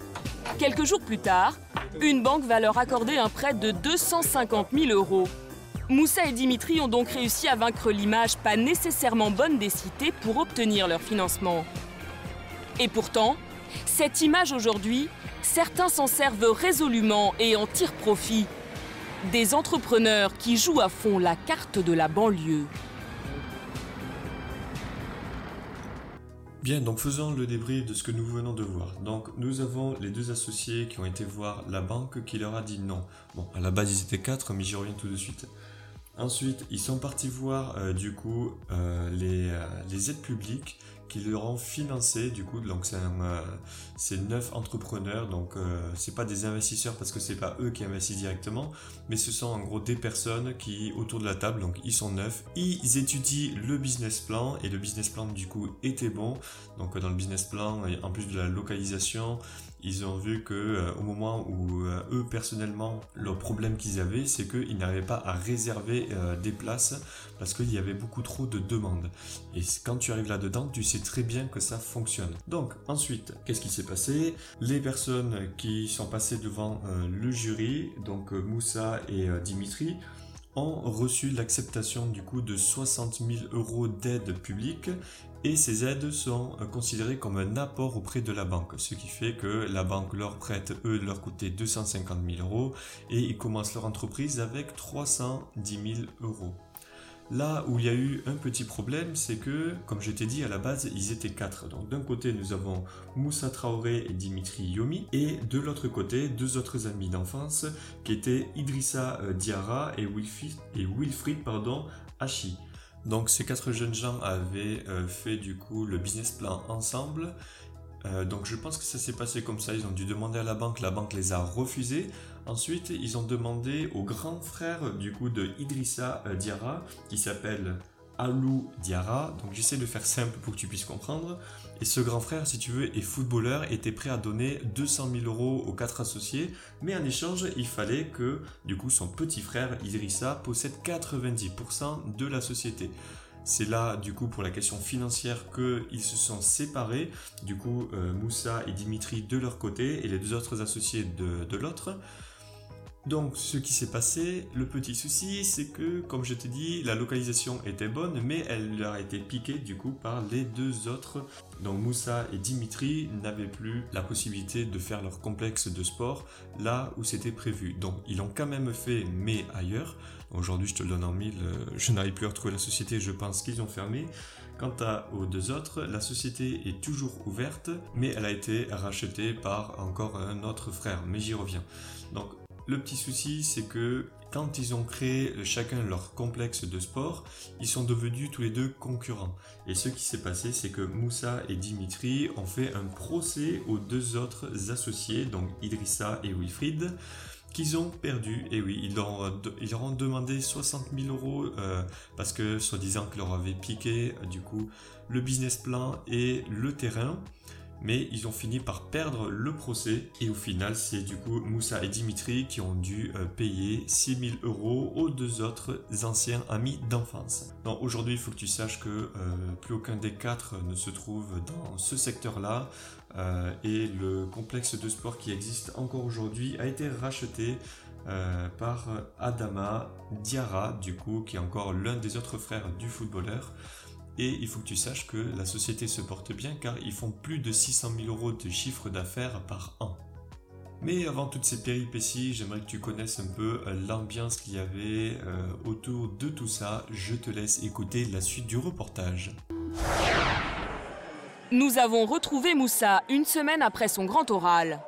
Quelques jours plus tard, une banque va leur accorder un prêt de 250 000 euros. Moussa et Dimitri ont donc réussi à vaincre l'image pas nécessairement bonne des cités pour obtenir leur financement. Et pourtant, cette image aujourd'hui, certains s'en servent résolument et en tirent profit. Des entrepreneurs qui jouent à fond la carte de la banlieue. Bien, donc faisons le débrief de ce que nous venons de voir. Donc nous avons les deux associés qui ont été voir la banque qui leur a dit non. Bon, à la base ils étaient quatre, mais j'y reviens tout de suite. Ensuite, ils sont partis voir euh, du coup euh, euh, les aides publiques qui leur ont financé du coup donc c'est euh, c'est neuf entrepreneurs donc euh, c'est pas des investisseurs parce que c'est pas eux qui investissent directement mais ce sont en gros des personnes qui autour de la table donc ils sont neuf ils étudient le business plan et le business plan du coup était bon. Donc dans le business plan en plus de la localisation ils ont vu que euh, au moment où euh, eux personnellement le problème qu'ils avaient c'est qu'ils n'arrivaient pas à réserver euh, des places parce qu'il y avait beaucoup trop de demandes. Et quand tu arrives là dedans tu sais très bien que ça fonctionne. Donc ensuite qu'est-ce qui s'est passé? Les personnes qui sont passées devant le jury donc Moussa et Dimitri ont reçu l'acceptation du coup de 60 000 euros d'aide publique et ces aides sont considérées comme un apport auprès de la banque, ce qui fait que la banque leur prête, eux, de leur côté 250 000 euros et ils commencent leur entreprise avec 310 000 euros. Là où il y a eu un petit problème, c'est que, comme je t'ai dit, à la base, ils étaient quatre. Donc d'un côté, nous avons Moussa Traoré et Dimitri Yomi, et de l'autre côté, deux autres amis d'enfance, qui étaient Idrissa euh, Diarra et Wilfried, et pardon, Hachi. Donc ces quatre jeunes gens avaient euh, fait du coup le business plan ensemble. Euh, donc je pense que ça s'est passé comme ça. Ils ont dû demander à la banque, la banque les a refusés. Ensuite, ils ont demandé au grand frère du coup de Idrissa euh, Diarra, qui s'appelle Alou Diarra. Donc j'essaie de faire simple pour que tu puisses comprendre. Et ce grand frère, si tu veux, est footballeur, était prêt à donner 200 000 euros aux quatre associés, mais en échange, il fallait que, du coup, son petit frère Idrissa possède 90% de la société. C'est là, du coup, pour la question financière qu'ils se sont séparés. Du coup, euh, Moussa et Dimitri de leur côté et les deux autres associés de, de l'autre. Donc, ce qui s'est passé, le petit souci, c'est que, comme je t'ai dit, la localisation était bonne, mais elle leur a été piquée du coup par les deux autres. Donc, Moussa et Dimitri n'avaient plus la possibilité de faire leur complexe de sport là où c'était prévu. Donc, ils l'ont quand même fait, mais ailleurs. Aujourd'hui, je te le donne en mille, euh, je n'arrive plus à retrouver la société, je pense qu'ils ont fermé. Quant à, aux deux autres, la société est toujours ouverte, mais elle a été rachetée par encore un autre frère, mais j'y reviens. Donc, le petit souci, c'est que quand ils ont créé chacun leur complexe de sport, ils sont devenus tous les deux concurrents. Et ce qui s'est passé, c'est que Moussa et Dimitri ont fait un procès aux deux autres associés, donc Idrissa et Wilfried, qu'ils ont perdu. Et oui, ils leur, ont, demandé 60 000 euros euh, parce que, soi-disant, qu'ils leur avaient piqué, euh, du coup, le business plan et le terrain mais ils ont fini par perdre le procès et au final c'est du coup Moussa et Dimitri qui ont dû euh, payer 6000 euros aux deux autres anciens amis d'enfance. Donc aujourd'hui il faut que tu saches que euh, plus aucun des quatre ne se trouve dans ce secteur là euh, et le complexe de sport qui existe encore aujourd'hui a été racheté par Adama Diarra, du coup, qui est encore l'un des autres frères du footballeur. Et il faut que tu saches que la société se porte bien car ils font plus de 600 000 euros de chiffre d'affaires par an. Mais avant toutes ces péripéties, j'aimerais que tu connaisses un peu l'ambiance qu'il y avait euh, autour de tout ça. Je te laisse écouter la suite du reportage. Nous avons retrouvé Moussa une semaine après son grand oral.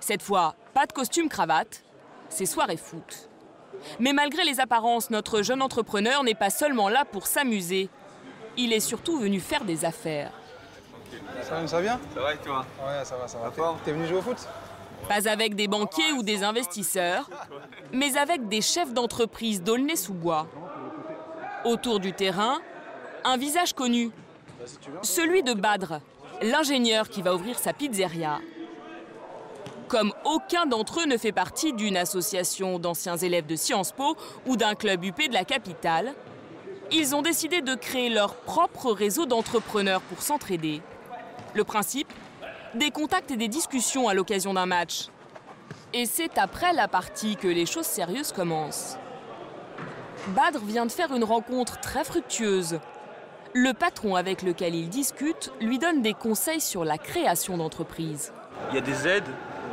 Cette fois, pas de costume cravate, c'est soirée foot. Mais malgré les apparences, notre jeune entrepreneur n'est pas seulement là pour s'amuser. Il est surtout venu faire des affaires. Ça va, ça va bien Ça va et toi Ouais, ça va, ça va. T'es venu jouer au foot Pas avec des banquiers ou des investisseurs, mais avec des chefs d'entreprise d'Aulnay-sous-Bois. Autour du terrain, un visage connu, celui de Badr, l'ingénieur qui va ouvrir sa pizzeria. Comme aucun d'entre eux ne fait partie d'une association d'anciens élèves de Sciences Po ou d'un club UP de la capitale, ils ont décidé de créer leur propre réseau d'entrepreneurs pour s'entraider. Le principe Des contacts et des discussions à l'occasion d'un match. Et c'est après la partie que les choses sérieuses commencent. Badr vient de faire une rencontre très fructueuse. Le patron avec lequel il discute lui donne des conseils sur la création d'entreprise. Il y a des aides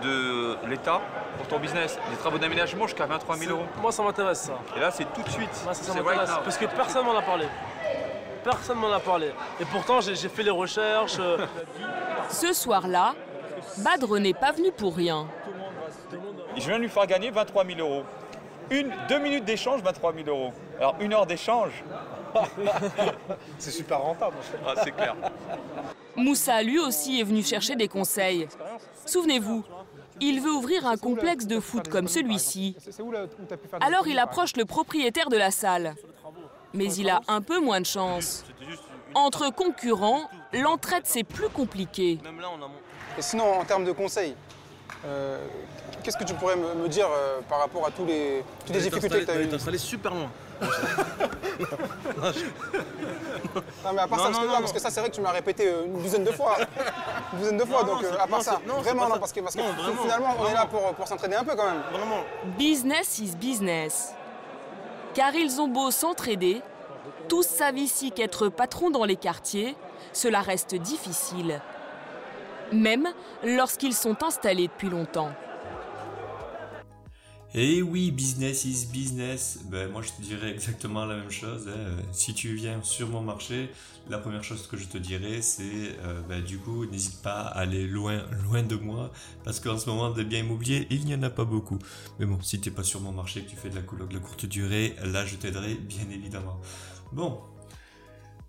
de l'État pour ton business, des travaux d'aménagement jusqu'à 23 000 euros. Moi, ça m'intéresse ça. Et là, c'est tout de suite. Moi, ça, ça C'est m'intéresse. right now. parce que personne m'en a parlé. Personne m'en a parlé. Et pourtant, j'ai fait les recherches. euh, [laughs] Ce soir-là, Badr n'est pas venu pour rien. Je viens de lui faire gagner 23 000 euros. Une, deux minutes d'échange, 23 000 euros. Alors, une heure d'échange. [laughs] c'est super rentable. Ah, c'est clair. Moussa, lui aussi, est venu chercher des conseils. Souvenez-vous, il veut ouvrir un complexe de foot comme celui-ci. Alors il approche le propriétaire de la salle. Mais il a un peu moins de chance. Entre concurrents, l'entraide c'est plus compliqué. Et sinon, en termes de conseils, euh, qu'est-ce que tu pourrais me, dire euh, par rapport à tous les, toutes les difficultés que tu as eues installé super loin. [laughs] Non, mais à part Non, ça, parce, non, que, non, non, parce que ça, c'est vrai que tu me l'as répété euh, une douzaine de fois. [laughs] Une douzaine de fois, Non, donc non, euh, à part non, ça, vraiment, pas non, parce que, parce que Non, vraiment, finalement, on est vraiment. là pour, pour s'entraider un peu quand même. Business is business. Car ils ont beau s'entraider, tous savent ici qu'être patron dans les quartiers, cela reste difficile. Même lorsqu'ils sont installés depuis longtemps. Et oui, business is business. Ben, moi, je te dirais exactement la même chose. hein. Si tu viens sur mon marché, la première chose que je te dirais, c'est euh, ben, du coup, n'hésite pas à aller loin, loin de moi, parce qu'en ce moment, des biens immobiliers, il n'y en a pas beaucoup. Mais bon, si t'es pas sur mon marché, que tu fais de la de courte durée, là, je t'aiderai, bien évidemment. Bon.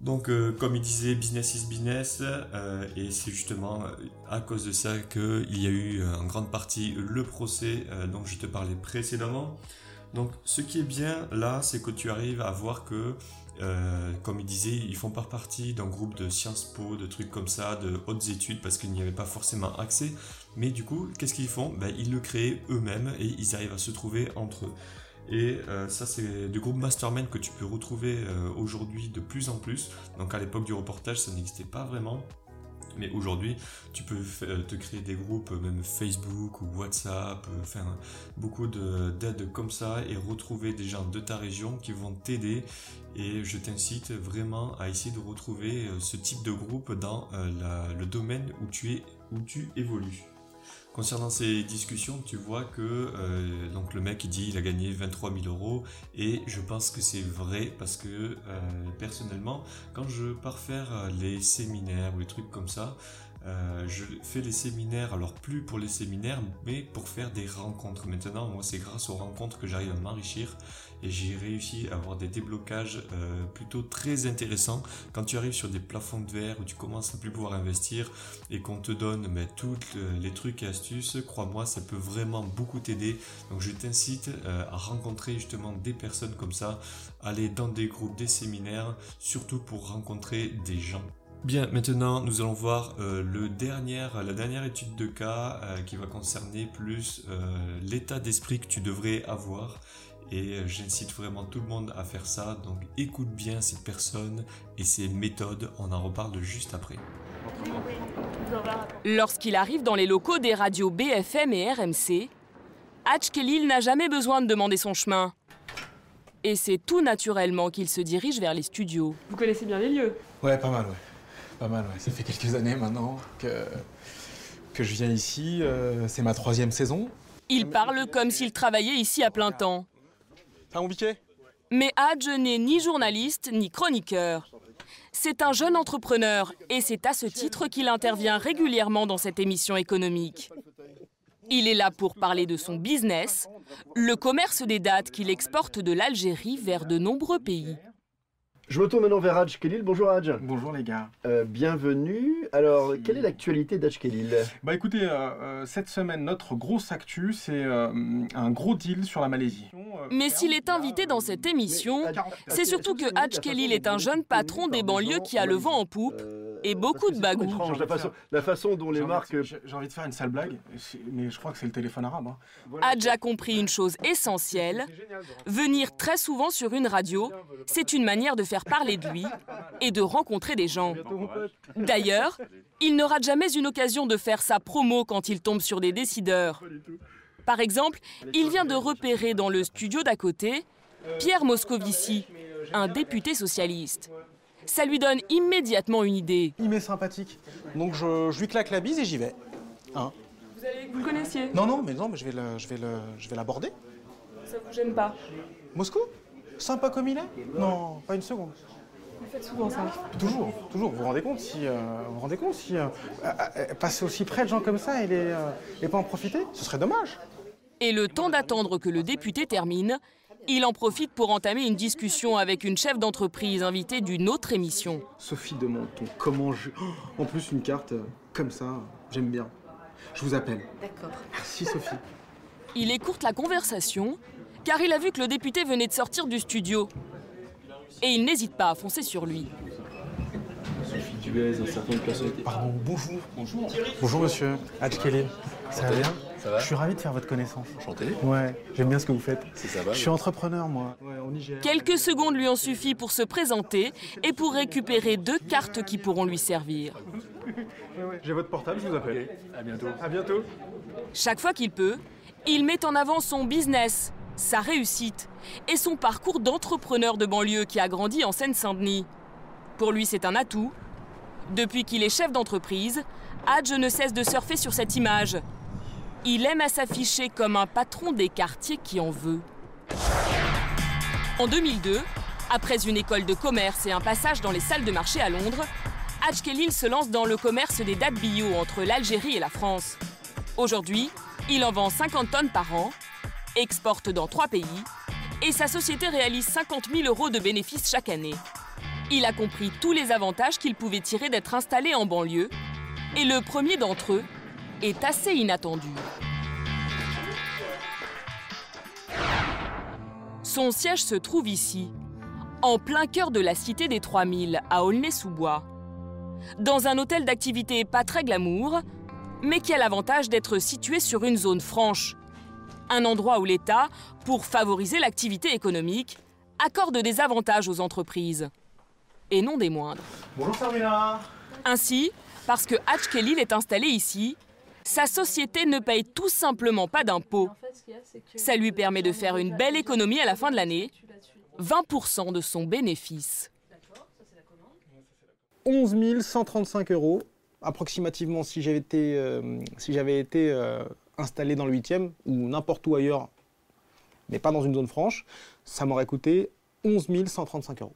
Donc, euh, comme il disait, business is business, euh, et c'est justement euh, à cause de ça qu'il y a eu en grande partie le procès dont je te parlais précédemment. Donc, ce qui est bien là, c'est que tu arrives à voir que, comme il disait, ils font pas partie d'un groupe de Sciences Po, de trucs comme ça, de hautes études, parce qu'il n'y avait pas forcément accès. Mais du coup, qu'est-ce qu'ils font? Ben, Ils le créent eux-mêmes et ils arrivent à se trouver entre eux. Et euh, ça, c'est du groupe Mastermind que tu peux retrouver euh, aujourd'hui de plus en plus. Donc à l'époque du reportage, ça n'existait pas vraiment. Mais aujourd'hui, tu peux euh, te créer des groupes, même Facebook ou WhatsApp, faire beaucoup de- d'aides comme ça et retrouver des gens de ta région qui vont t'aider. Et je t'incite vraiment à essayer de retrouver ce type de groupe dans le domaine où tu, es, où tu évolues. Concernant ces discussions, tu vois que euh, donc le mec il dit il a gagné 23 000 euros et je pense que c'est vrai parce que euh, personnellement quand je pars faire euh, les séminaires ou les trucs comme ça, je fais les séminaires alors plus pour les séminaires mais pour faire des rencontres. Maintenant moi c'est grâce aux rencontres que j'arrive à m'enrichir et j'ai réussi à avoir des déblocages euh, plutôt très intéressants quand tu arrives sur des plafonds de verre où tu commences à plus pouvoir investir et qu'on te donne mais, tous les trucs et astuces, crois-moi, ça peut vraiment beaucoup t'aider. Donc je t'incite euh, à rencontrer justement des personnes comme ça, aller dans des groupes, des séminaires, surtout pour rencontrer des gens. Bien, maintenant nous allons voir euh, le la dernière étude de cas euh, qui va concerner plus euh, l'état d'esprit que tu devrais avoir. Et euh, j'incite vraiment tout le monde à faire ça. Donc écoute bien ces personnes et ces méthodes. On en reparle juste après. Lorsqu'il arrive dans les locaux des radios BFM et RMC, Hatch Khalil n'a jamais besoin de demander son chemin. Et c'est tout naturellement qu'il se dirige vers les studios. Vous connaissez bien les lieux Ouais, pas mal, ouais. Pas mal, ouais. Ça fait quelques années maintenant que, que je viens ici. euh, c'est ma troisième saison. Il parle comme s'il travaillait ici à plein temps. Mais Hadj n'est ni journaliste ni chroniqueur. C'est un jeune entrepreneur et c'est à ce titre qu'il intervient régulièrement dans cette émission économique. Il est là pour parler de son business, le commerce des dates qu'il exporte de l'Algérie vers de nombreux pays. Je me tourne maintenant vers Hadj Khalil. Bonjour Hadj. Bonjour les gars. Euh, bienvenue. Alors, quelle est l'actualité d'Hadj Khalil? Bah écoutez, euh, euh, cette semaine, notre grosse actu, c'est euh, un gros deal sur la Malaisie. Mais s'il est invité dans cette émission, c'est surtout que Hadj Khalil est un jeune patron des banlieues qui a le vent en poupe et beaucoup de bagou. Étrange, la façon, la façon dont les marques... J'ai envie de faire une sale blague, mais je crois que c'est le téléphone arabe. hein. Hadj a compris une chose essentielle. Venir très souvent sur une radio, c'est une manière de faire parler de lui et de rencontrer des gens. D'ailleurs, il ne rate jamais une occasion de faire sa promo quand il tombe sur des décideurs. Par exemple, il vient de repérer dans le studio d'à côté Pierre Moscovici, un député socialiste. Ça lui donne immédiatement une idée. Il m'est sympathique. Donc je, je lui claque la bise et j'y vais. Hein Vous, allez, vous le connaissiez? Non, non, mais non, mais je vais le- je vais le- je vais l'aborder. Ça vous gêne pas? Moscou? Sympa comme il est Non, pas une seconde. Vous faites souvent ça. Toujours, toujours. Vous vous rendez compte si, euh, vous vous rendez compte si euh, euh, passer aussi près de gens comme ça et, les, euh, et pas en profiter, ce serait dommage. Et le temps d'attendre que le député termine, il en profite pour entamer une discussion avec une chef d'entreprise invitée d'une autre émission. Sophie de Monton, comment je. Oh, en plus, une carte comme ça, j'aime bien. Je vous appelle. D'accord. Merci Sophie. Il écourte la conversation car il a vu que le député venait de sortir du studio. Et il n'hésite pas à foncer sur lui. Pardon, bonjour. Bonjour. Bonjour monsieur. Adkelin. Ça va bien Ça va Je suis ravi de faire votre connaissance. Enchanté. Ouais, j'aime bien ce que vous faites. C'est ça va, Je suis entrepreneur moi. Ouais. Quelques secondes lui ont suffi pour se présenter et pour récupérer deux cartes qui pourront lui servir. [laughs] J'ai votre portable, je vous appelle. À bientôt. À bientôt. Chaque fois qu'il peut, il met en avant son business, sa réussite et son parcours d'entrepreneur de banlieue qui a grandi en Seine-Saint-Denis. Pour lui, c'est un atout. Depuis qu'il est chef d'entreprise, Hadj ne cesse de surfer sur cette image. Il aime à s'afficher comme un patron des quartiers qui en veut. En 2002, après une école de commerce et un passage dans les salles de marché à Londres, Hadj Khalil se lance dans le commerce des dates bio entre l'Algérie et la France. Aujourd'hui, il en vend 50 tonnes par an, exporte dans trois pays et sa société réalise 50 000 euros de bénéfices chaque année. Il a compris tous les avantages qu'il pouvait tirer d'être installé en banlieue et le premier d'entre eux est assez inattendu. Son siège se trouve ici, en plein cœur de la cité des 3000, à Aulnay-sous-Bois. Dans un hôtel d'activité pas très glamour, mais qui a l'avantage d'être situé sur une zone franche. Un endroit où l'État, pour favoriser l'activité économique, accorde des avantages aux entreprises. Et non des moindres. Bonjour Sarmina. Ainsi, parce que Hatch Khalil est installé ici, sa société ne paye tout simplement pas d'impôts. Ça lui permet de faire une belle économie à la fin de l'année, 20% de son bénéfice. 11 135 euros, approximativement si j'avais été, euh, si j'avais été euh, installé dans le 8e ou n'importe où ailleurs, mais pas dans une zone franche, ça m'aurait coûté 11 135 euros.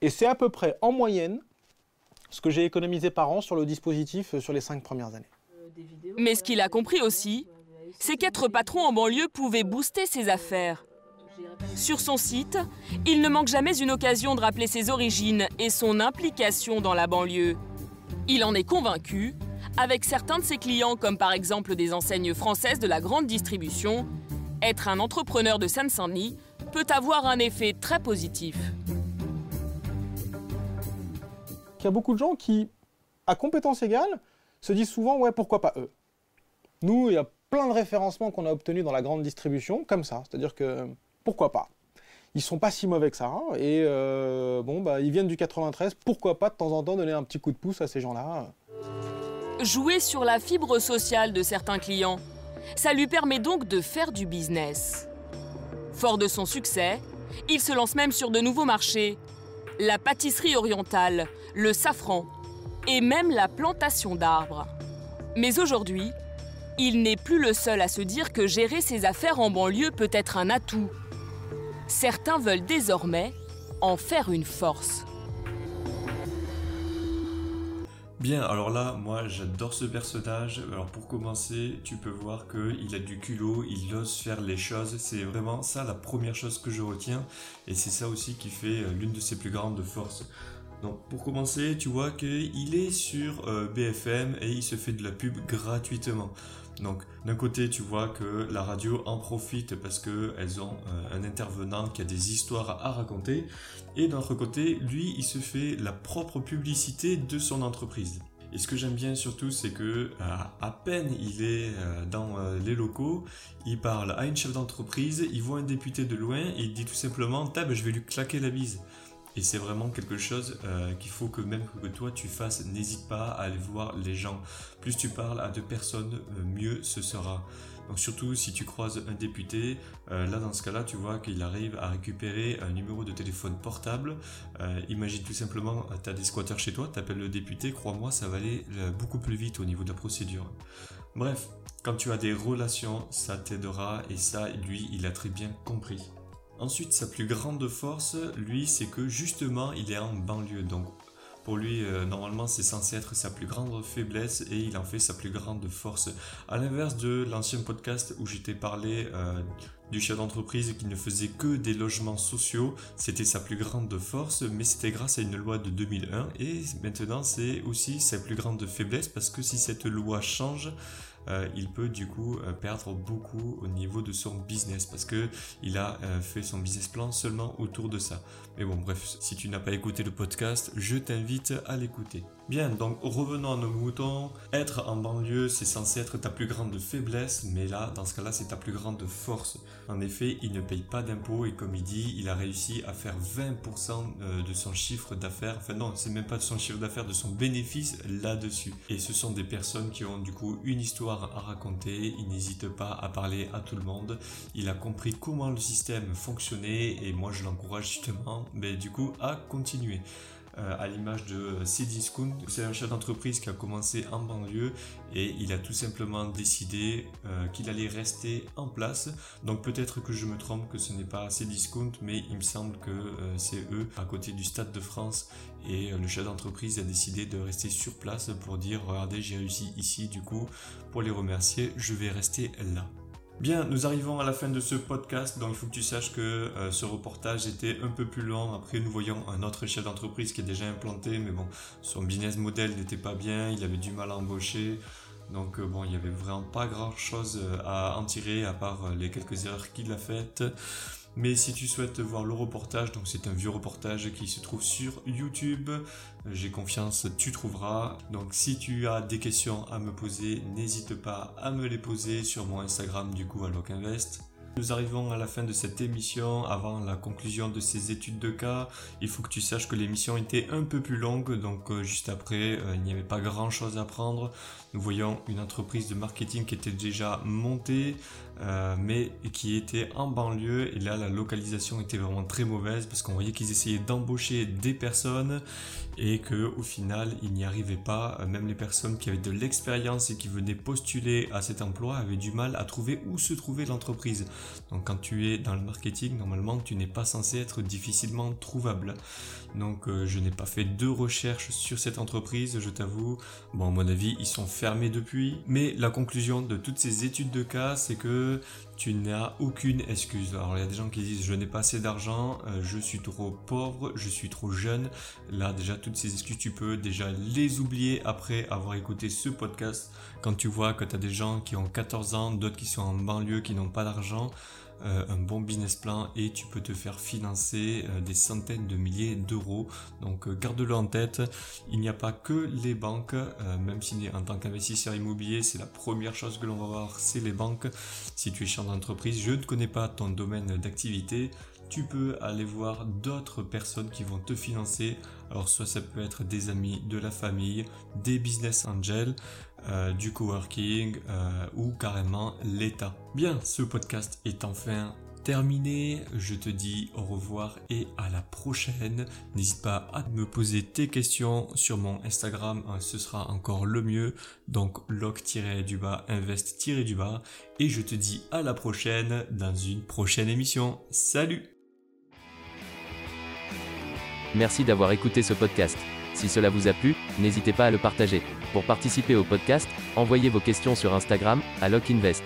Et c'est à peu près en moyenne ce que j'ai économisé par an sur le dispositif euh, sur les cinq premières années. Mais ce qu'il a compris aussi, c'est qu'être patron en banlieue pouvait booster ses affaires. Sur son site, il ne manque jamais une occasion de rappeler ses origines et son implication dans la banlieue. Il en est convaincu, avec certains de ses clients comme par exemple des enseignes françaises de la grande distribution, être un entrepreneur de Seine-Saint-Denis peut avoir un effet très positif. Il y a beaucoup de gens qui, à compétences égales, se disent souvent ouais pourquoi pas eux? Nous, il y a plein de référencements qu'on a obtenus dans la grande distribution comme ça, c'est-à-dire que pourquoi pas? Ils sont pas si mauvais que ça hein, et euh, bon bah ils viennent du 93, pourquoi pas de temps en temps donner un petit coup de pouce à ces gens-là? Jouer sur la fibre sociale de certains clients, ça lui permet donc de faire du business. Fort de son succès, il se lance même sur de nouveaux marchés. La pâtisserie orientale, le safran et même la plantation d'arbres. Mais aujourd'hui, il n'est plus le seul à se dire que gérer ses affaires en banlieue peut être un atout. Certains veulent désormais en faire une force. Bien, alors là, moi j'adore ce personnage. Alors pour commencer, tu peux voir qu'il a du culot, il ose faire les choses. C'est vraiment ça la première chose que je retiens. Et c'est ça aussi qui fait euh, l'une de ses plus grandes forces. Donc pour commencer, tu vois qu'il est sur euh, BFM et il se fait de la pub gratuitement. Donc d'un côté, tu vois que la radio en profite parce qu'elles ont euh, un intervenant qui a des histoires à raconter. Et d'un autre côté, lui, il se fait la propre publicité de son entreprise. Et ce que j'aime bien surtout, c'est que à, à peine il est euh, dans euh, les locaux, il parle à une chef d'entreprise, il voit un député de loin et il dit tout simplement Tab, je vais lui claquer la bise. Et c'est vraiment quelque chose euh, qu'il faut que même que toi tu fasses. N'hésite pas à aller voir les gens. Plus tu parles à deux personnes, euh, mieux ce sera. Donc surtout si tu croises un député, euh, là dans ce cas-là, tu vois qu'il arrive à récupérer un numéro de téléphone portable. Imagine tout simplement, tu as des squatteurs chez toi, tu appelles le député, crois-moi, ça va aller beaucoup plus vite au niveau de la procédure. Bref, quand tu as des relations, ça t'aidera et ça, lui, il a très bien compris. Ensuite, sa plus grande force, lui, c'est que justement, il est en banlieue. Donc, pour lui, euh, normalement, c'est censé être sa plus grande faiblesse et il en fait sa plus grande force. À l'inverse de l'ancien podcast où j'étais parlé euh, du chef d'entreprise qui ne faisait que des logements sociaux, c'était sa plus grande force, mais c'était grâce à une loi de 2001 et maintenant c'est aussi sa plus grande faiblesse parce que si cette loi change, euh, il peut du coup euh, perdre beaucoup au niveau de son business parce que il a euh, fait son business plan seulement autour de ça. Mais bon, bref, si tu n'as pas écouté le podcast, je t'invite à l'écouter. Bien, donc revenons à nos moutons. Être en banlieue, c'est censé être ta plus grande faiblesse, mais là, dans ce cas-là, c'est ta plus grande force. En effet, il ne paye pas d'impôts et comme il dit, il a réussi à faire 20% de son chiffre d'affaires. Enfin non, c'est même pas de son chiffre d'affaires, de son bénéfice là-dessus. Et ce sont des personnes qui ont du coup une histoire à raconter. Il n'hésite pas à parler à tout le monde. Il a compris comment le système fonctionnait et moi je l'encourage justement, du coup à continuer. Euh, à l'image de Cdiscount. C'est un chef d'entreprise qui a commencé en banlieue et il a tout simplement décidé euh, qu'il allait rester en place. Donc peut-être que je me trompe, que ce n'est pas Cdiscount, mais il me semble que euh, c'est eux à côté du Stade de France et le chef d'entreprise a décidé de rester sur place pour dire regardez j'ai réussi ici du coup pour les remercier je vais rester là. Bien, nous arrivons à la fin de ce podcast, donc il faut que tu saches que euh, ce reportage était un peu plus long. Après, nous voyons un autre chef d'entreprise qui est déjà implanté, mais bon, son business model n'était pas bien, il avait du mal à embaucher. Donc euh, bon, il n'y avait vraiment pas grand chose euh, à en tirer à part les quelques erreurs qu'il a faites. Mais si tu souhaites voir le reportage, c'est un vieux reportage qui se trouve sur YouTube, j'ai confiance, tu trouveras. Donc si tu as des questions à me poser, n'hésite pas à me les poser sur mon Instagram du coup à Invest. Nous arrivons à la fin de cette émission, avant la conclusion de ces études de cas. Il faut que tu saches que l'émission était un peu plus longue, donc euh, juste après, euh, il n'y avait pas grand chose à prendre. Nous voyons une entreprise de marketing qui était déjà montée, euh, mais qui était en banlieue. Et là, la localisation était vraiment très mauvaise parce qu'on voyait qu'ils essayaient d'embaucher des personnes et que au final, ils n'y arrivaient pas. Même les personnes qui avaient de l'expérience et qui venaient postuler à cet emploi avaient du mal à trouver où se trouvait l'entreprise. Donc, quand tu es dans le marketing, normalement, tu n'es pas censé être difficilement trouvable. Donc, euh, je n'ai pas fait de recherche sur cette entreprise, je t'avoue. Bon, à mon avis, ils sont fermés depuis. Mais la conclusion de toutes ces études de cas, c'est que tu n'as aucune excuse. Alors il y a des gens qui disent je n'ai pas assez d'argent, euh, je suis trop pauvre, je suis trop jeune. Là déjà toutes ces excuses tu peux déjà les oublier après avoir écouté ce podcast. Quand tu vois que tu as des gens qui ont 14 ans, d'autres qui sont en banlieue, qui n'ont pas d'argent, euh, un bon business plan et tu peux te faire financer euh, des centaines de milliers d'euros. Donc euh, garde-le en tête, il n'y a pas que les banques, même si en tant qu'investisseur immobilier c'est la première chose que l'on va voir, c'est les banques. Si tu es chef d'entreprise, je ne connais pas ton domaine d'activité, tu peux aller voir d'autres personnes qui vont te financer. Alors soit ça peut être des amis, de la famille, des business angels, euh, du coworking euh, ou carrément l'État. Bien, ce podcast est enfin terminé. Je te dis au revoir et à la prochaine. N'hésite pas à me poser tes questions sur mon Instagram, hein, ce sera encore le mieux. Donc loc-du-bas, invest-du-bas. Et je te dis à la prochaine dans une prochaine émission. Salut Merci d'avoir écouté ce podcast. Si cela vous a plu, n'hésitez pas à le partager. Pour participer au podcast, envoyez vos questions sur Instagram à LockInvest.